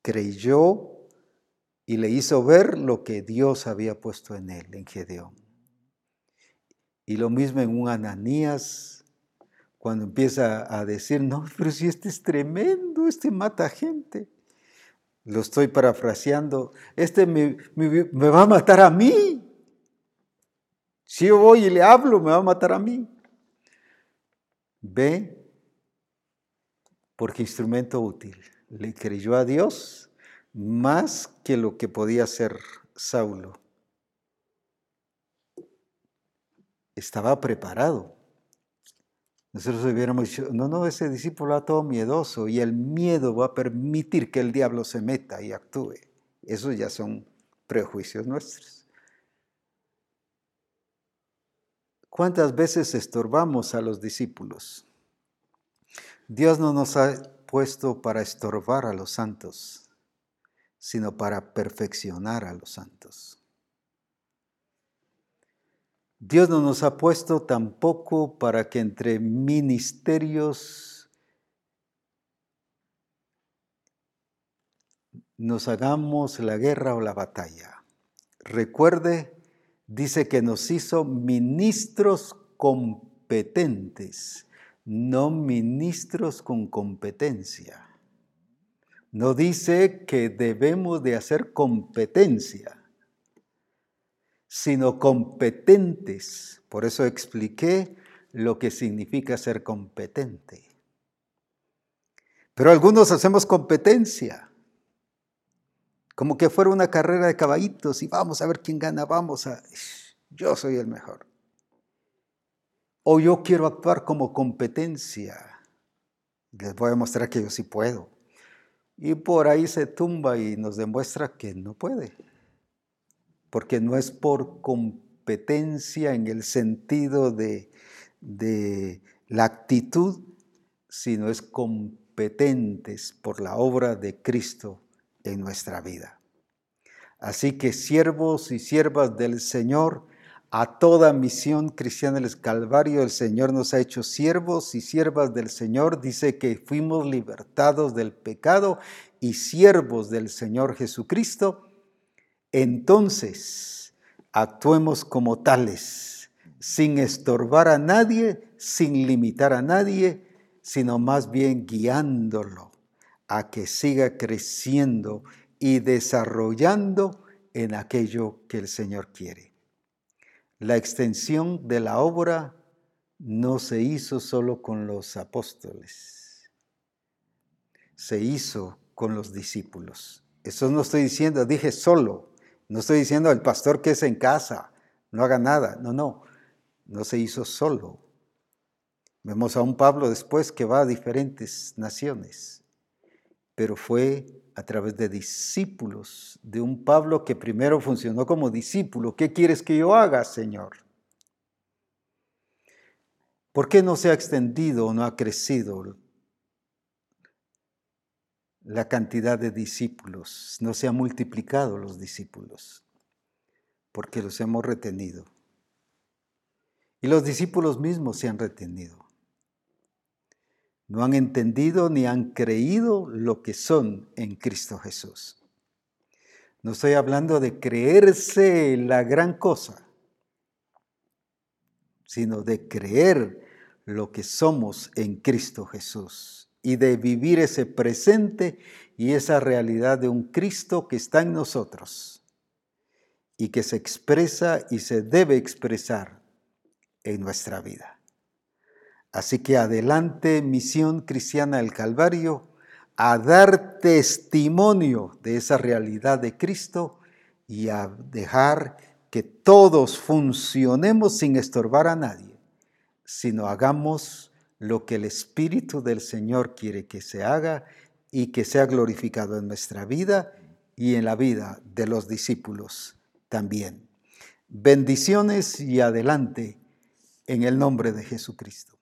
S1: creyó y le hizo ver lo que Dios había puesto en él, en Gedeón. Y lo mismo en un Ananías, cuando empieza a decir, no, pero si este es tremendo, este mata gente. Lo estoy parafraseando, este me, me va a matar a mí. Si yo voy y le hablo, me va a matar a mí. Ve, porque instrumento útil le creyó a Dios más que lo que podía hacer Saulo. Estaba preparado. Nosotros hubiéramos dicho, no, no, ese discípulo va todo miedoso y el miedo va a permitir que el diablo se meta y actúe. Esos ya son prejuicios nuestros. ¿Cuántas veces estorbamos a los discípulos? Dios no nos ha puesto para estorbar a los santos, sino para perfeccionar a los santos. Dios no nos ha puesto tampoco para que entre ministerios nos hagamos la guerra o la batalla. Recuerde, dice que nos hizo ministros competentes no ministros con competencia. No dice que debemos de hacer competencia, sino competentes. Por eso expliqué lo que significa ser competente. Pero algunos hacemos competencia, como que fuera una carrera de caballitos y vamos a ver quién gana, vamos a... Yo soy el mejor o yo quiero actuar como competencia. Les voy a mostrar que yo sí puedo. Y por ahí se tumba y nos demuestra que no puede. Porque no es por competencia en el sentido de, de la actitud, sino es competentes por la obra de Cristo en nuestra vida. Así que siervos y siervas del Señor, a toda misión cristiana del Calvario, el Señor nos ha hecho siervos y siervas del Señor. Dice que fuimos libertados del pecado y siervos del Señor Jesucristo. Entonces, actuemos como tales, sin estorbar a nadie, sin limitar a nadie, sino más bien guiándolo a que siga creciendo y desarrollando en aquello que el Señor quiere. La extensión de la obra no se hizo solo con los apóstoles, se hizo con los discípulos. Eso no estoy diciendo, dije solo, no estoy diciendo el pastor que es en casa, no haga nada, no, no, no se hizo solo. Vemos a un Pablo después que va a diferentes naciones, pero fue a través de discípulos, de un Pablo que primero funcionó como discípulo. ¿Qué quieres que yo haga, Señor? ¿Por qué no se ha extendido o no ha crecido la cantidad de discípulos? No se han multiplicado los discípulos, porque los hemos retenido. Y los discípulos mismos se han retenido. No han entendido ni han creído lo que son en Cristo Jesús. No estoy hablando de creerse la gran cosa, sino de creer lo que somos en Cristo Jesús y de vivir ese presente y esa realidad de un Cristo que está en nosotros y que se expresa y se debe expresar en nuestra vida. Así que adelante, misión cristiana del Calvario, a dar testimonio de esa realidad de Cristo y a dejar que todos funcionemos sin estorbar a nadie, sino hagamos lo que el Espíritu del Señor quiere que se haga y que sea glorificado en nuestra vida y en la vida de los discípulos también. Bendiciones y adelante en el nombre de Jesucristo.